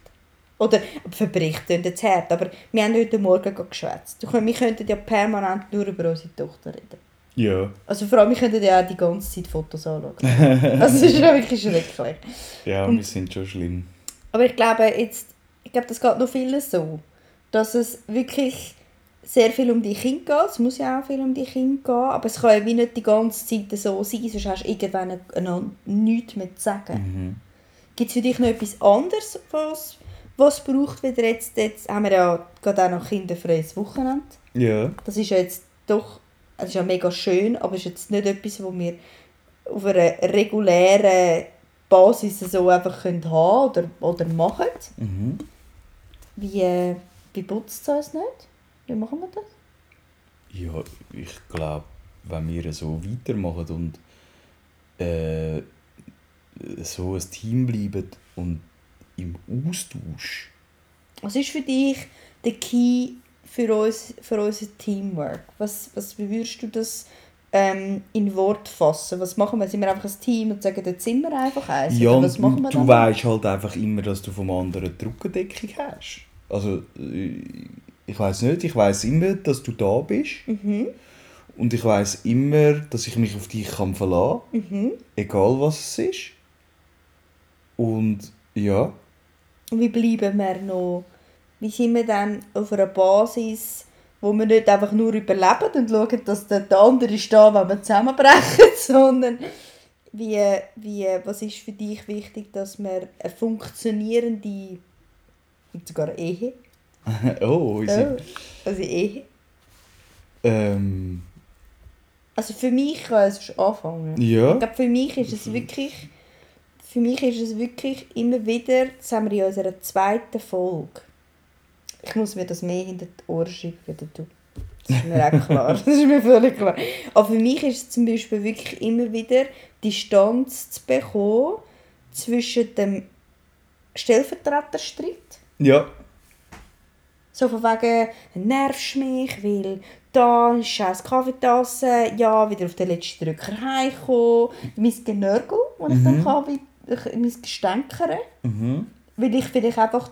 Oder verbricht klingt jetzt hart, aber wir haben heute Morgen geschwätzt. Wir könnten ja permanent nur über unsere Tochter reden. Ja. Also vor allem, wir könnten ja auch die ganze Zeit Fotos anschauen. also es ist ja wirklich schrecklich. Ja, Und- wir sind schon schlimm. Aber ich glaube, jetzt, ich glaube, das geht noch vielen so, dass es wirklich sehr viel um die Kinder geht. Es muss ja auch viel um die Kinder gehen, aber es kann ja wie nicht die ganze Zeit so sein, sonst hast du irgendwann noch nichts mehr zu sagen. Mhm. Gibt es für dich noch etwas anderes, was, was braucht, wieder jetzt, jetzt haben wir ja gerade auch noch kinderfreies Wochenende. Ja. Das ist ja jetzt doch, es ist ja mega schön, aber es ist jetzt nicht etwas, wo wir auf einer regulären Basis so einfach können haben oder, oder machen. Mhm. Wie, äh, wie putzt es uns nicht? Wie machen wir das? Ja, ich glaube, wenn wir so weitermachen und äh, so ein Team bleiben und im Austausch, Was ist für dich der Key für, uns, für unser Teamwork? Was, was, wie würdest du das ähm, in Wort fassen? Was machen wir? Sind wir einfach ein Team und sagen, jetzt sind wir einfach eins? ja, was machen wir du weißt halt einfach immer, dass du vom anderen die Rückendeckung hast. Also, äh, ich weiß nicht, ich weiß immer, dass du da bist. Mhm. Und ich weiß immer, dass ich mich auf dich kann verlassen kann, Mhm. egal was es ist. Und ja, wie bleiben wir noch? Wie sind wir dann auf einer Basis, wo wir nicht einfach nur überleben und schauen, dass der, der andere ist da, wenn wir zusammenbrechen, sondern wie, wie, was ist für dich wichtig, dass wir eine funktionierende, und sogar eine Ehe, oh, unsere, oh, also Ehe, ähm, also für mich kann es anfangen. ja, Ich glaube, für mich ist es wirklich, für mich ist es wirklich immer wieder, das haben wir in unserer zweiten Folge, ich muss mir das mehr hinter die Ohren schreiben, wie du. Das ist mir auch klar, das ist mir völlig klar. Aber für mich ist es zum Beispiel wirklich immer wieder, Distanz zu bekommen zwischen dem Stellvertreterstreit ja, so von wegen, nervst mich, weil da ist scheiß Kaffeetasse, ja, wieder auf den letzten Drücker heimkommen. Mein Genörgel, das ich dann wie, ich- mein Gestänkere. mhm. Weil ich vielleicht einfach,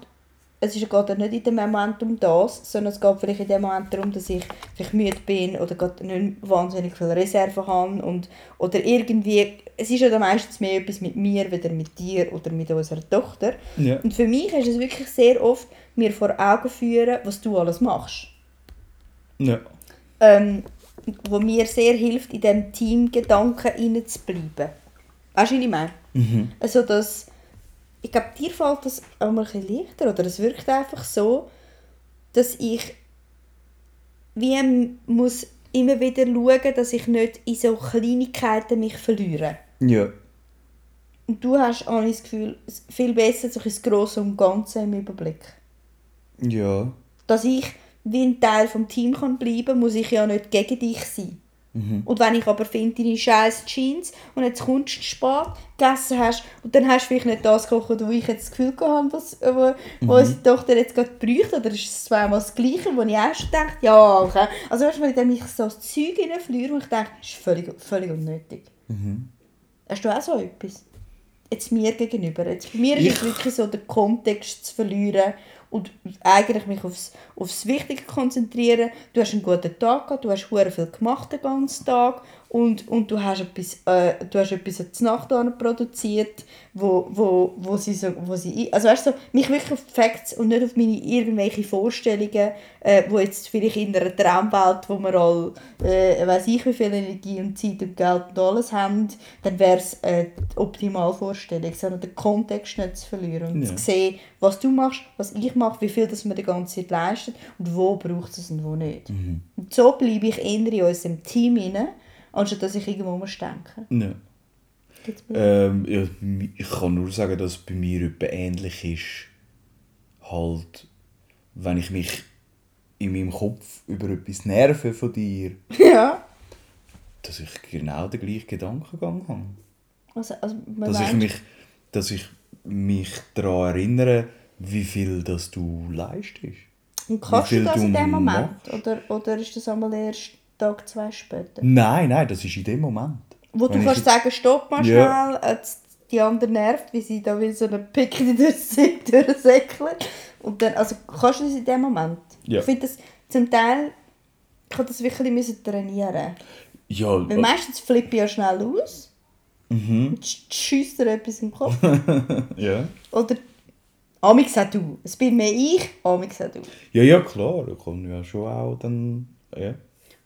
es ist- geht ja nicht in dem Moment um das, sondern es geht vielleicht in dem Moment darum, dass ich vielleicht müde bin oder gerade nicht wahnsinnig viele Reserven habe und, oder irgendwie, es ist ja dann meistens mehr etwas mit mir, wieder mit dir oder mit unserer Tochter. ja, Und für mich ist es wirklich sehr oft, mir vor Augen führen, was du alles machst. ja, Ähm, wo mir sehr hilft, in diesem Teamgedanken zu bleiben. Weißt du, was ich meine? Also dass, ich glaube, dir fällt das auch mal ein leichter oder es wirkt einfach so, dass ich wie muss immer wieder schauen, dass ich nicht in so Kleinigkeiten mich verliere. Ja. Und du hast auch das Gefühl, es- viel besser so das Grosse und Ganze im Überblick. Ja. Dass ich wie ein Teil vom Team kann bleiben muss ich ja nicht gegen dich sein. Und wenn ich aber finde, deine scheiß Jeans und jetzt kommst du spät, gegessen hast und dann hast du vielleicht nicht das gekocht, wo ich jetzt das Gefühl hatte, was, wo, wo unsere Tochter jetzt gerade bräuchte, oder ist es zweimal das Gleiche, wo ich erst dachte, ja, okay. Also weißt du, wenn ich mich so das Zeug reinflüre und ich denke, das ist völlig, völlig unnötig. Hast du auch so etwas? Jetzt mir gegenüber. Jetzt, bei mir ist Ich- es wirklich so, den Kontext zu verlieren und eigentlich mich aufs, aufs Wichtige konzentrieren. Du hast einen guten Tag gehabt, du hast hure viel gemacht den ganzen Tag und, und du hast etwas, äh, du hast etwas zur Nacht produziert, wo, wo, wo sie so, wo sie, also weißt du, mich wirklich auf die Facts und nicht auf meine irgendwelche Vorstellungen, äh, wo jetzt vielleicht in einer Traumwelt, wo wir all, äh, weiß ich wie viel Energie und Zeit und Geld und alles haben, dann wäre es äh, die Optimalvorstellung, sondern den Kontext nicht zu verlieren und Ja. zu sehen, was du machst, was ich mache, wie viel das wir die ganze Zeit leisten und wo braucht es und wo nicht. Und so bleibe ich eher in unserem Team rein, anstatt dass ich irgendwo muss denken. ja. Dir? Ähm, ja, ich kann nur sagen, dass es bei mir etwa ähnlich ist. Halt, wenn ich mich in meinem Kopf über etwas nerve von dir, ja. dass ich genau den gleichen Gedankengang habe. Also, also Dass ich mich, dass ich mich daran erinnere, wie viel das du leistest. Und du viel das in du dem Moment? Oder, oder ist das einmal erst Tag, zwei später? Nein, nein, das ist in dem Moment. Wo du Wenn ich kannst sagen, stopp mal Ja. schnell, jetzt die andere nervt, wie sie da wie so eine Pickel durchsäckelt. Und dann, also kannst du das in dem Moment? Ja. Ich finde das, zum Teil, ich das wirklich müssen trainieren Ja, Weil meistens flippe ich ja schnell aus mhm. und sch- schiesse dir etwas im Kopf. ja. Oder, amix auch du. Es bin mehr ich, amix auch du. ja, ja, klar. Ich kann ja schon auch dann... Ja.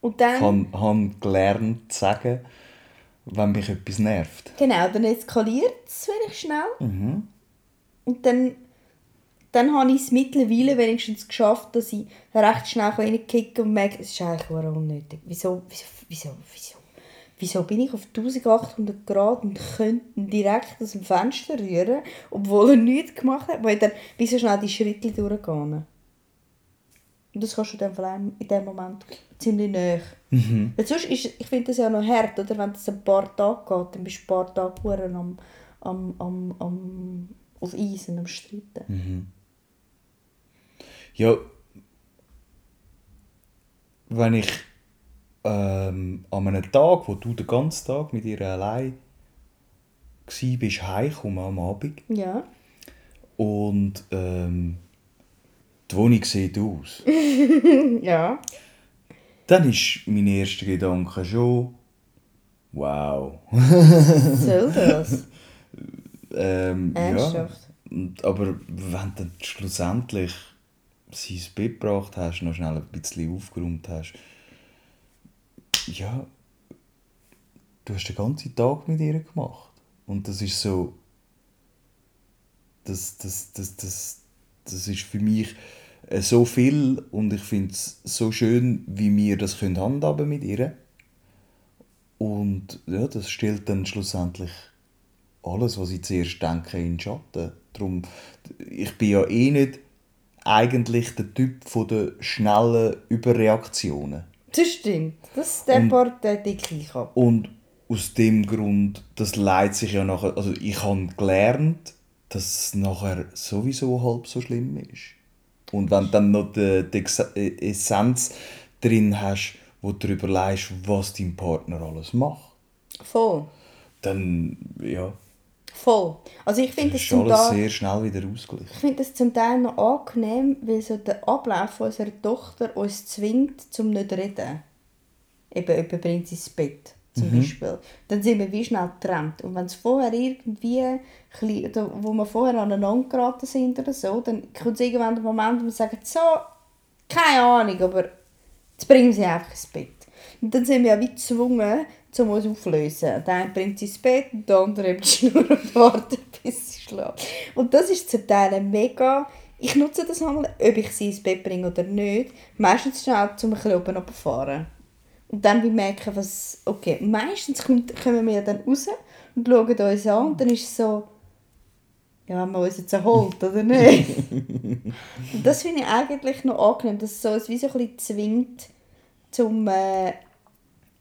Und dann... Ich habe hab gelernt zu sagen, wenn mich etwas nervt. Genau, dann eskaliert es vielleicht schnell. Mhm. Und dann, dann habe ich es mittlerweile wenigstens geschafft, dass ich recht schnell reinkicke und merke, es ist eigentlich unnötig. Wieso, wieso, wieso, wieso, wieso bin ich auf 1800 Grad und könnte direkt aus dem Fenster rühren, obwohl er nichts gemacht hat, weil dann wie so schnell die Schritte durchgehen. Und das kannst du dann vor allem in dem Moment ziemlich näher. Mhm. Weil sonst ist, ich finde das ja noch hart, oder? Wenn das ein paar Tage geht, dann bist du ein paar Tage am, am, am, am, auf Eis und am Streiten. Ja, wenn ich ähm, an einem Tag, wo du den ganzen Tag mit ihr allein warst, heimkomme am Abend Ja. und ähm, die Wohnung sieht aus, Ja. dann ist mein erster Gedanke schon, wow. Soll das? Ähm, ja. Ernsthaft? Und, aber wenn du dann schlussendlich sein Bett gebracht hast, noch schnell ein bisschen aufgeräumt hast, ja, du hast den ganzen Tag mit ihr gemacht. Und das ist so, das, das, das, das, das ist für mich äh, so viel und ich finde es so schön, wie wir das können handhaben mit ihr. Und ja, das stellt dann schlussendlich alles, was ich zuerst denke, in den Schatten. Darum, ich bin ja eh nicht eigentlich der Typ der schnellen Überreaktionen. Das stimmt. Das, den Und- Part den decke ich ab. Und aus dem Grund, das leidet sich ja nachher, also ich habe gelernt, dass es nachher sowieso halb so schlimm ist. Und wenn du dann noch die, die äh, Essenz drin hast, wo du darüber leist, was dein Partner alles macht, Voll. dann ja, Voll. Also ich finde das, ist zum Teil, sehr schnell wieder ausgeglichen. ich finde das zum Teil noch angenehm, weil so der Ablauf unserer Tochter uns zwingt, zum nicht zu reden. Eben, jemand bringt sie ins Bett, zum Beispiel. Dann sind wir wie schnell getrennt. Und wenn es vorher irgendwie, wo wir vorher aneinander geraten sind oder so, dann kommt es irgendwann der Moment, wo wir sagen, so, keine Ahnung, aber jetzt bringen sie einfach ins Bett. Und dann sind wir ja wie gezwungen, um uns aufzulösen. Der eine bringt sie ins Bett und der andere die Schnur und wartet, bis sie schläft. Und das ist zum Teil mega... Ich nutze das einmal, ob ich sie ins Bett bringe oder nicht. Meistens schnell, um ein bisschen oben runterzufahren. Und dann wie merken, was... Okay, meistens kommt, kommen wir dann raus und schauen uns an und dann ist es so... Ja, haben wir uns jetzt erholt, oder nicht? und das finde ich eigentlich noch angenehm, dass es so, es wie so ein bisschen zwingt, zum... Äh,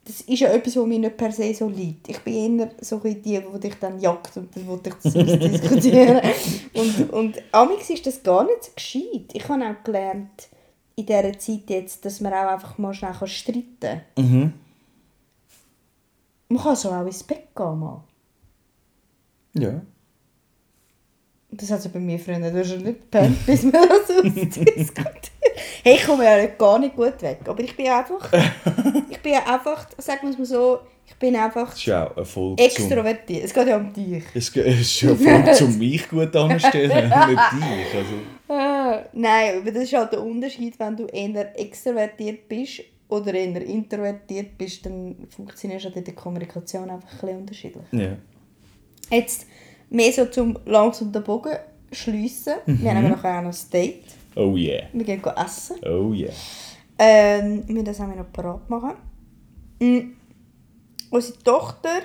das ist ja etwas, was mir nicht per se so liegt. Ich bin eher so die, die dich dann jagt und dann wollte ich das ausdiskutieren. und, und amix ist das gar nicht so gescheit. Ich habe auch gelernt, in dieser Zeit jetzt, dass man auch einfach mal schnell streiten kann. Mhm. Man kann so auch ins Bett gehen mal. Ja. Das hat sie bei mir früher du hast ja nicht gepennt, bis wir das ausdiskutiert Hey, ich komme ja gar nicht gut weg, aber ich bin einfach, ich bin einfach, sagen wir es mal so, ich bin einfach Das ist ja auch zum... extrovertiert. Es geht ja um dich. Es es ist ja eine Folge, zum mich gut anstellen, nicht dich. Also, Ah, nein, aber das ist halt der Unterschied, wenn du eher extrovertiert bist oder eher introvertiert bist, dann funktioniert halt in der Kommunikation einfach ein bisschen unterschiedlich. ja. Jetzt mehr so zum langsam den Bogen schliessen. Wir haben aber nachher auch noch ein Date. Oh yeah. Wir gehen essen. Oh yeah. Ähm, wir das auch noch parat machen. Mm. Unsere Tochter,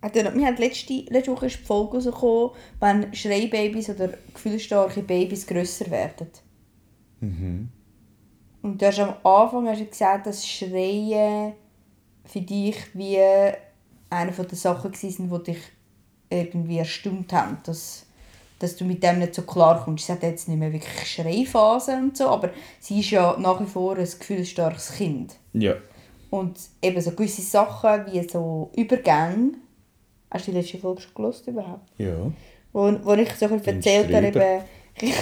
hat ja- wir haben letzte, letzte Woche ist die Folge rausgekommen, wenn Schreibabys oder gefühlsstarke Babys grösser werden. Und du hast am Anfang hast du gesagt, dass Schreien für dich wie eine von den Sachen waren, die dich irgendwie erstaunt haben. Dass, dass du mit dem nicht so klar kommst. Sie hat jetzt nicht mehr wirklich Schreiphase und so, aber sie ist ja nach wie vor ein gefühlsstarkes Kind. Ja. Und eben so gewisse Sachen wie so Übergänge. Hast du die letzte Folge schon gehört überhaupt? Ja. Wo, wo ich so erzählt habe, Ströber. eben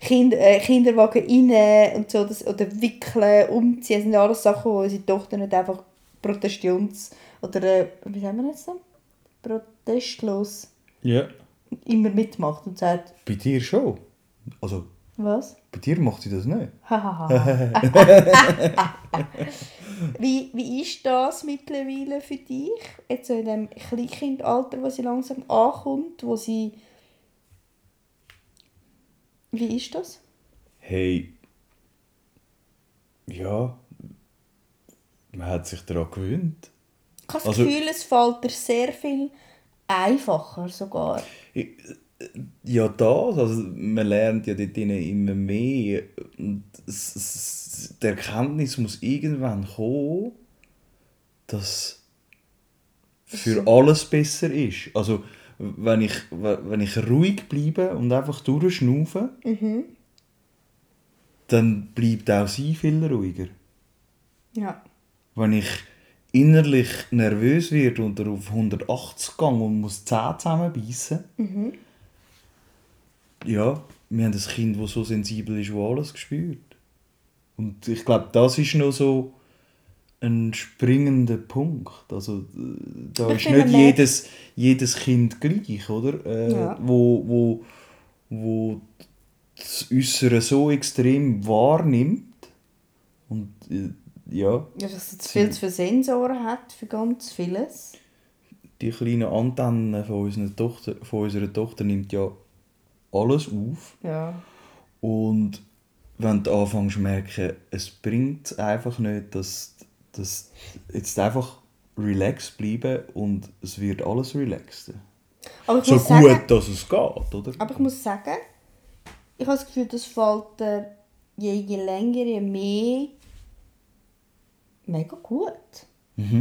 kind, äh, Kinderwagen rein und so, das, oder wickeln, umziehen, das sind alles Sachen, wo unsere Tochter nicht einfach protestions- oder, äh, wie sagen wir das so? Protestlos Ja. immer mitmacht und sagt, Bei dir schon. Also, was? bei dir macht sie das nicht. Hahaha. wie, wie ist das mittlerweile für dich? Jetzt so in dem Kleinkindalter, wo sie langsam ankommt, wo sie... Wie ist das? Hey. Ja. Man hat sich daran gewöhnt. Ich habe das Also- Gefühl, es fällt dir sehr viel einfacher sogar. Ja, das. Also, man lernt ja dort immer mehr. Und es, es, die Erkenntnis muss irgendwann kommen, dass für alles besser ist. Also, wenn ich, wenn ich ruhig bleibe und einfach durchschnaufe, dann bleibt auch sie viel ruhiger. Ja. Wenn ich innerlich nervös werde und auf 180 gehe und muss die Zähne zusammenbeissen, ja, wir haben ein Kind, das so sensibel ist, das alles spürt. Und ich glaube, das ist noch so ein springender Punkt. Also, da Ich ist nicht jedes, jedes Kind gleich, oder? Äh, Ja. Wo, wo, wo das Äußere so extrem wahrnimmt. Und äh, ja, Ja, dass es viel zu viele Sensoren hat für ganz vieles. die kleine Antenne von unserer Tochter, von unserer Tochter nimmt ja alles auf. Ja. Und wenn du anfängst zu merken, es bringt einfach nicht, dass, dass jetzt einfach relaxed bleiben und es wird alles relaxter. So gut, sagen, dass es geht, oder? aber ich muss sagen, ich habe das Gefühl, das fällt dir je, je länger, je mehr mega gut.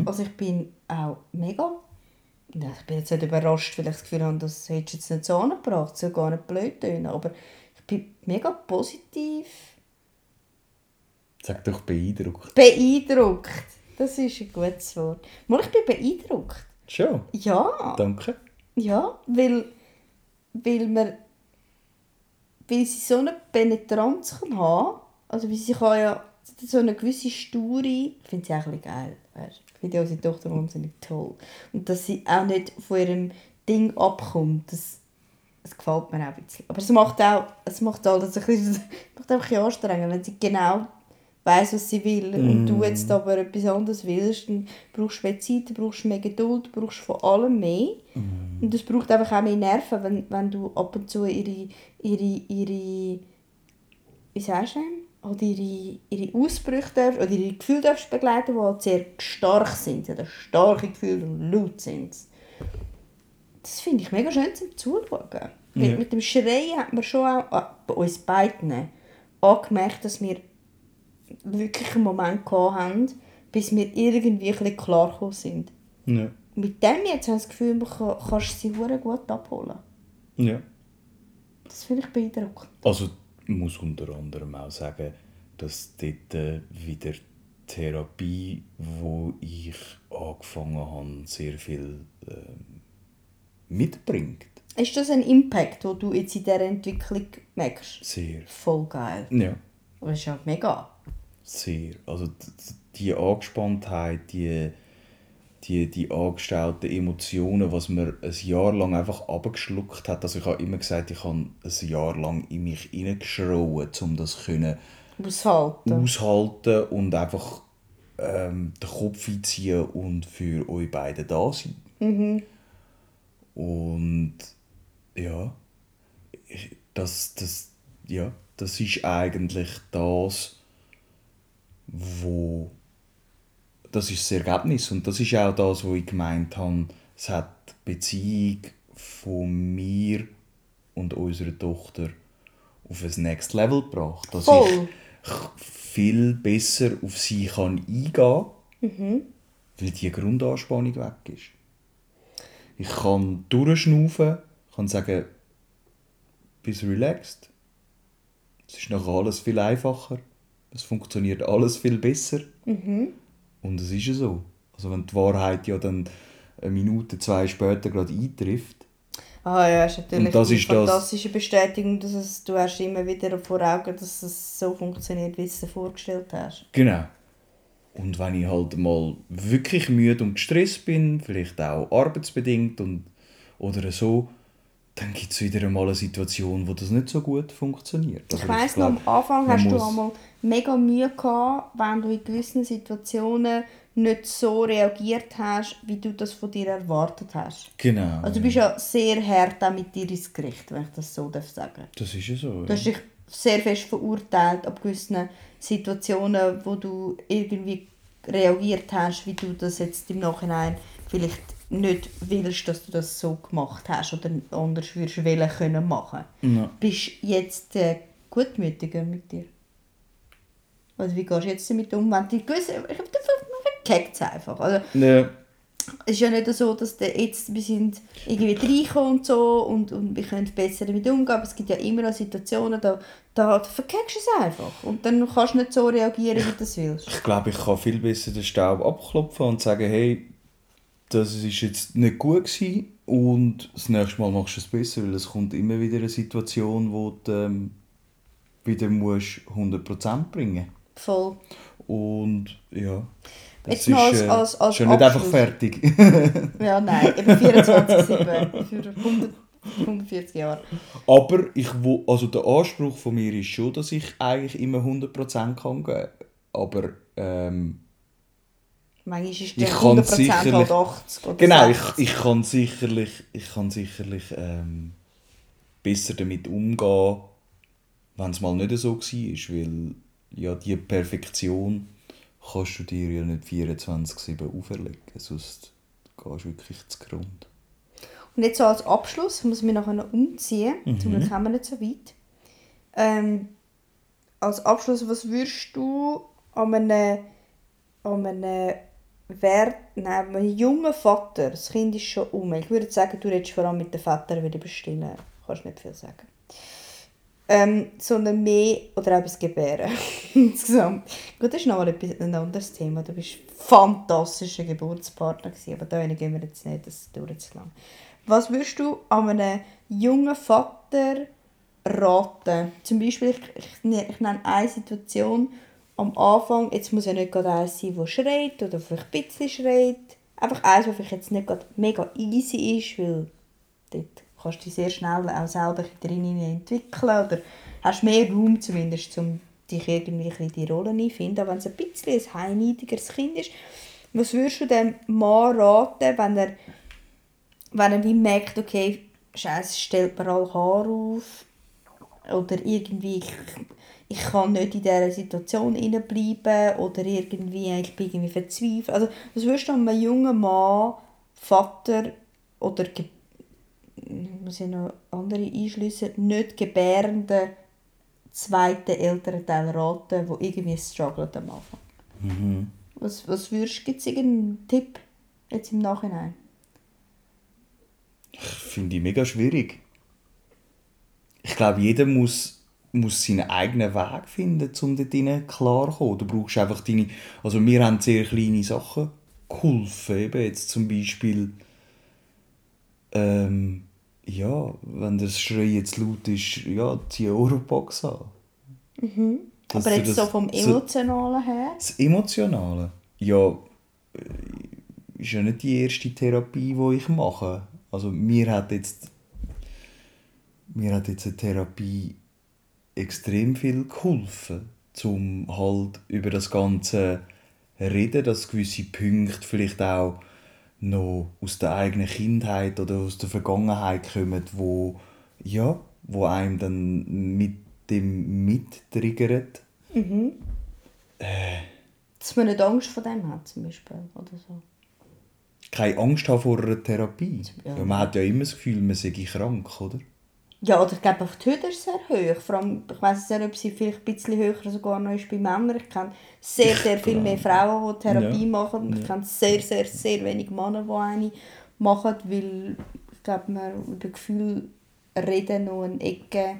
Also ich bin auch mega ich bin jetzt nicht überrascht, weil ich das Gefühl habe, das hättest du jetzt nicht so angebracht, so gar nicht blöd tönen, aber ich bin mega positiv Sag doch beeindruckt. beeindruckt. Das ist ein gutes Wort. Mal, ich bin beeindruckt. Schon, Ja. danke. Ja, weil, weil, man, weil sie so eine Penetranz kann haben Also weil sie kann ja so eine gewisse Sture, ich finde sie auch ein bisschen geil. Ich finde ja unsere Tochter wahnsinnig toll. Und dass sie auch nicht von ihrem Ding abkommt, das, das gefällt mir auch ein bisschen. Aber es macht auch, es macht alles ein bisschen, macht einfach ein bisschen anstrengend, wenn sie genau weiß was sie will und du jetzt aber etwas anderes willst, dann brauchst du mehr Zeit, dann brauchst du mehr Geduld, du brauchst von allem mehr. Und es braucht einfach auch mehr Nerven, wenn, wenn du ab und zu ihre, ihre, ihre wie sagst du denn? Oder ihre, ihre Ausbrüche darfst, oder ihre Gefühle darfst begleiten, die halt sehr stark sind, oder starke Gefühle und laut sind. Das finde ich mega schön zum Zuschauen. Mit, Ja. mit dem Schreien hat man schon auch äh, bei uns beiden angemerkt, dass wir wirklich einen Moment haben, bis wir irgendwie ein bisschen klar sind. Ja. Mit dem jetzt habe ich das Gefühl, man kann, kannst du sie gut abholen. ja. Das finde ich beeindruckend. Also muss unter anderem auch sagen, dass dort äh, wieder Therapie, wo ich angefangen habe, sehr viel ähm, mitbringt. Ist das ein Impact, den du jetzt in dieser Entwicklung merkst? Sehr. Voll geil. Ja. Das ist ja mega. Sehr. Also die Angespanntheit, die, die, die angestellten Emotionen, was man ein Jahr lang einfach abgeschluckt hat. Also ich habe immer gesagt, ich habe ein Jahr lang in mich hineingeschrauen, um das können Aushalten. aushalten und einfach ähm, den Kopf einziehen und für euch beide da sein. Und ja, das, das, ja, das ist eigentlich das, wo das ist das Ergebnis und das ist auch das, wo ich gemeint habe, es hat die Beziehung von mir und unserer Tochter auf ein Next Level gebracht, dass Voll. ich viel besser auf sie kann eingehen kann, weil die Grundanspannung weg ist. Ich kann durchschnaufen, kann sagen, bist relaxed. Es ist nachher alles viel einfacher. Es funktioniert alles viel besser. Und es ist ja so. Also wenn die Wahrheit ja dann eine Minute, zwei später gerade eintrifft, Ah ja, ist natürlich Und das die ist das- fantastische Bestätigung, dass es, du hast immer wieder vor Augen, dass es so funktioniert, wie du es dir vorgestellt hast. Genau. Und wenn ich halt mal wirklich müde und gestresst bin, vielleicht auch arbeitsbedingt und, oder so, dann gibt es wieder einmal eine Situation, wo das nicht so gut funktioniert. Also ich weiss noch, am Anfang hast du einmal mega Mühe gehabt, wenn du in gewissen Situationen nicht so reagiert hast, wie du das von dir erwartet hast. Genau. Also du bist ja sehr hart auch mit dir ins Gericht, wenn ich das so darf sagen das ist ja so. Du hast dich sehr fest verurteilt ab gewissen Situationen, wo du irgendwie reagiert hast, wie du das jetzt im Nachhinein vielleicht nicht willst, dass du das so gemacht hast oder anders würdest wollen können machen. Ja. Bist du jetzt äh, gutmütiger mit dir? Also wie gehst du jetzt damit um, wenn du gewisse... Ich glaube, man verkackt es einfach. Also, Ja. es ist ja nicht so, dass der jetzt, wir sind irgendwie reingekommen und so und, und wir können besser damit umgehen, aber es gibt ja immer noch Situationen, da, da verkackst du es einfach und dann kannst du nicht so reagieren, wie du es willst. Ich glaube, ich kann viel besser den Staub abklopfen und sagen, hey, das ist jetzt nicht gut gewesen und das nächste Mal machst du es besser, weil es kommt immer wieder eine Situation, wo du ähm, wieder musst 100% bringen Voll. Und ja, das Jetzt noch als- als- als ist ja nicht einfach fertig. Ja, nein, eben 24-7 für 100, 140 Jahre. Aber ich wo, also der Anspruch von mir ist schon, dass ich eigentlich immer 100% kann geben Aber ähm, Manchmal ist Ich der kann 100% sicherlich- halt 80 oder Genau, ich, 60. ich kann sicherlich, ich kann sicherlich ähm, besser damit umgehen, wenn es mal nicht so war, weil ja, die Perfektion kannst du dir ja nicht 24-7 auferlegen, sonst gehst du wirklich zu Grund. Und jetzt so als Abschluss, ich muss mich nachher umziehen, zum Glück haben wir nicht so weit. Ähm, als Abschluss, was würdest du an einem, an einem, Wert, nein, einem jungen Vater, das Kind ist schon um, ich würde sagen, du redest vor allem mit den Vätern wieder bestimmen, kannst nicht viel sagen. Ähm, sondern mehr, oder das Gebären, insgesamt. Gut, das ist noch mal etwas- ein anderes Thema, du bist ein fantastischer Geburtspartner gewesen, aber da gehen wir jetzt nicht, das dauert zu lang. Was würdest du an einem jungen Vater raten? Zum Beispiel, ich, ich, ne- ich nenne eine Situation am Anfang, jetzt muss ja nicht gerade eins sein, der schreit oder vielleicht ein bisschen schreit. Einfach eins, das vielleicht jetzt nicht gerade mega easy ist, weil dort kannst du dich sehr schnell auch selber drin entwickeln oder hast mehr Raum zumindest, um dich irgendwie in die Rolle einfinden. Aber wenn es ein bisschen ein heimniedigeres Kind ist, was würdest du dem Mann raten, wenn er, wenn er wie merkt, okay, Scheiße, stellt mir alle Haare auf oder irgendwie ich, ich kann nicht in dieser Situation bleiben oder irgendwie ich bin irgendwie verzweifelt. Also was würdest du einem jungen Mann, Vater oder muss ich noch andere einschliessen, nicht gebärenden zweiten Elternteil raten, wo irgendwie struggelt am Anfang? Mhm. Was, was würdest du, gibt es irgendeinen Tipp jetzt im Nachhinein? Finde ich mega schwierig. Ich glaube, jeder muss, muss seinen eigenen Weg finden, um dort klarzukommen. Du brauchst einfach deine... Also wir haben sehr kleine Sachen geholfen. Eben jetzt zum Beispiel... Ähm, ja, wenn das Schrei jetzt laut ist, ja, zieh Eurobox an. Mhm. Aber jetzt das, so vom Emotionalen so, her? Das Emotionale? Ja, äh, ist ja nicht die erste Therapie, die ich mache. Also mir hat jetzt, mir hat jetzt eine Therapie extrem viel geholfen, um halt über das Ganze reden, dass gewisse Punkte vielleicht auch noch aus der eigenen Kindheit oder aus der Vergangenheit kommen, wo ja, wo einem dann mit dem mittriggert. Mhm. Äh, Dass man nicht Angst vor dem hat, zum Beispiel, oder so keine Angst haben vor einer Therapie. Ja. man hat ja immer das Gefühl, man sei krank, oder? Ja, oder ich glaube, die Hürde ist sehr hoch. Vor allem, ich weiß nicht, ob sie vielleicht ein bisschen höher sogar noch ist bei Männern. Ich kenne sehr, sehr viel mehr Frauen, die Therapie ja. machen. Ich kenne sehr, sehr, sehr wenig Männer, die eine machen, weil ich glaube, man über Gefühl reden noch eine Ecke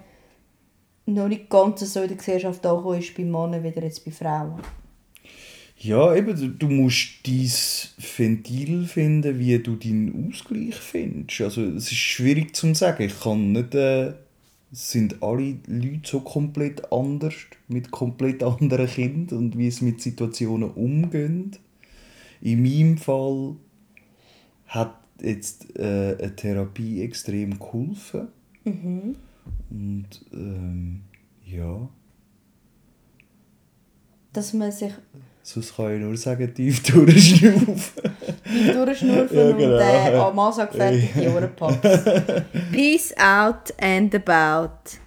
noch nicht ganz so in der Gesellschaft angekommen ist bei Männern, wie jetzt bei Frauen. Ja, eben, du musst dein Ventil finden, wie du deinen Ausgleich findest. Also, es ist schwierig zu sagen. Ich kann nicht. Äh, sind alle Leute so komplett anders, mit komplett anderen Kindern und wie sie mit Situationen umgehen. In meinem Fall hat jetzt äh, eine Therapie extrem geholfen. Mhm. Und ähm, ja. Dass man sich Sonst kann ich nur sagen, tief durchschnaufen. tief durchschnaufen ja, genau. und äh, am sagt fertig, die Ohrenpaps. Peace out and about.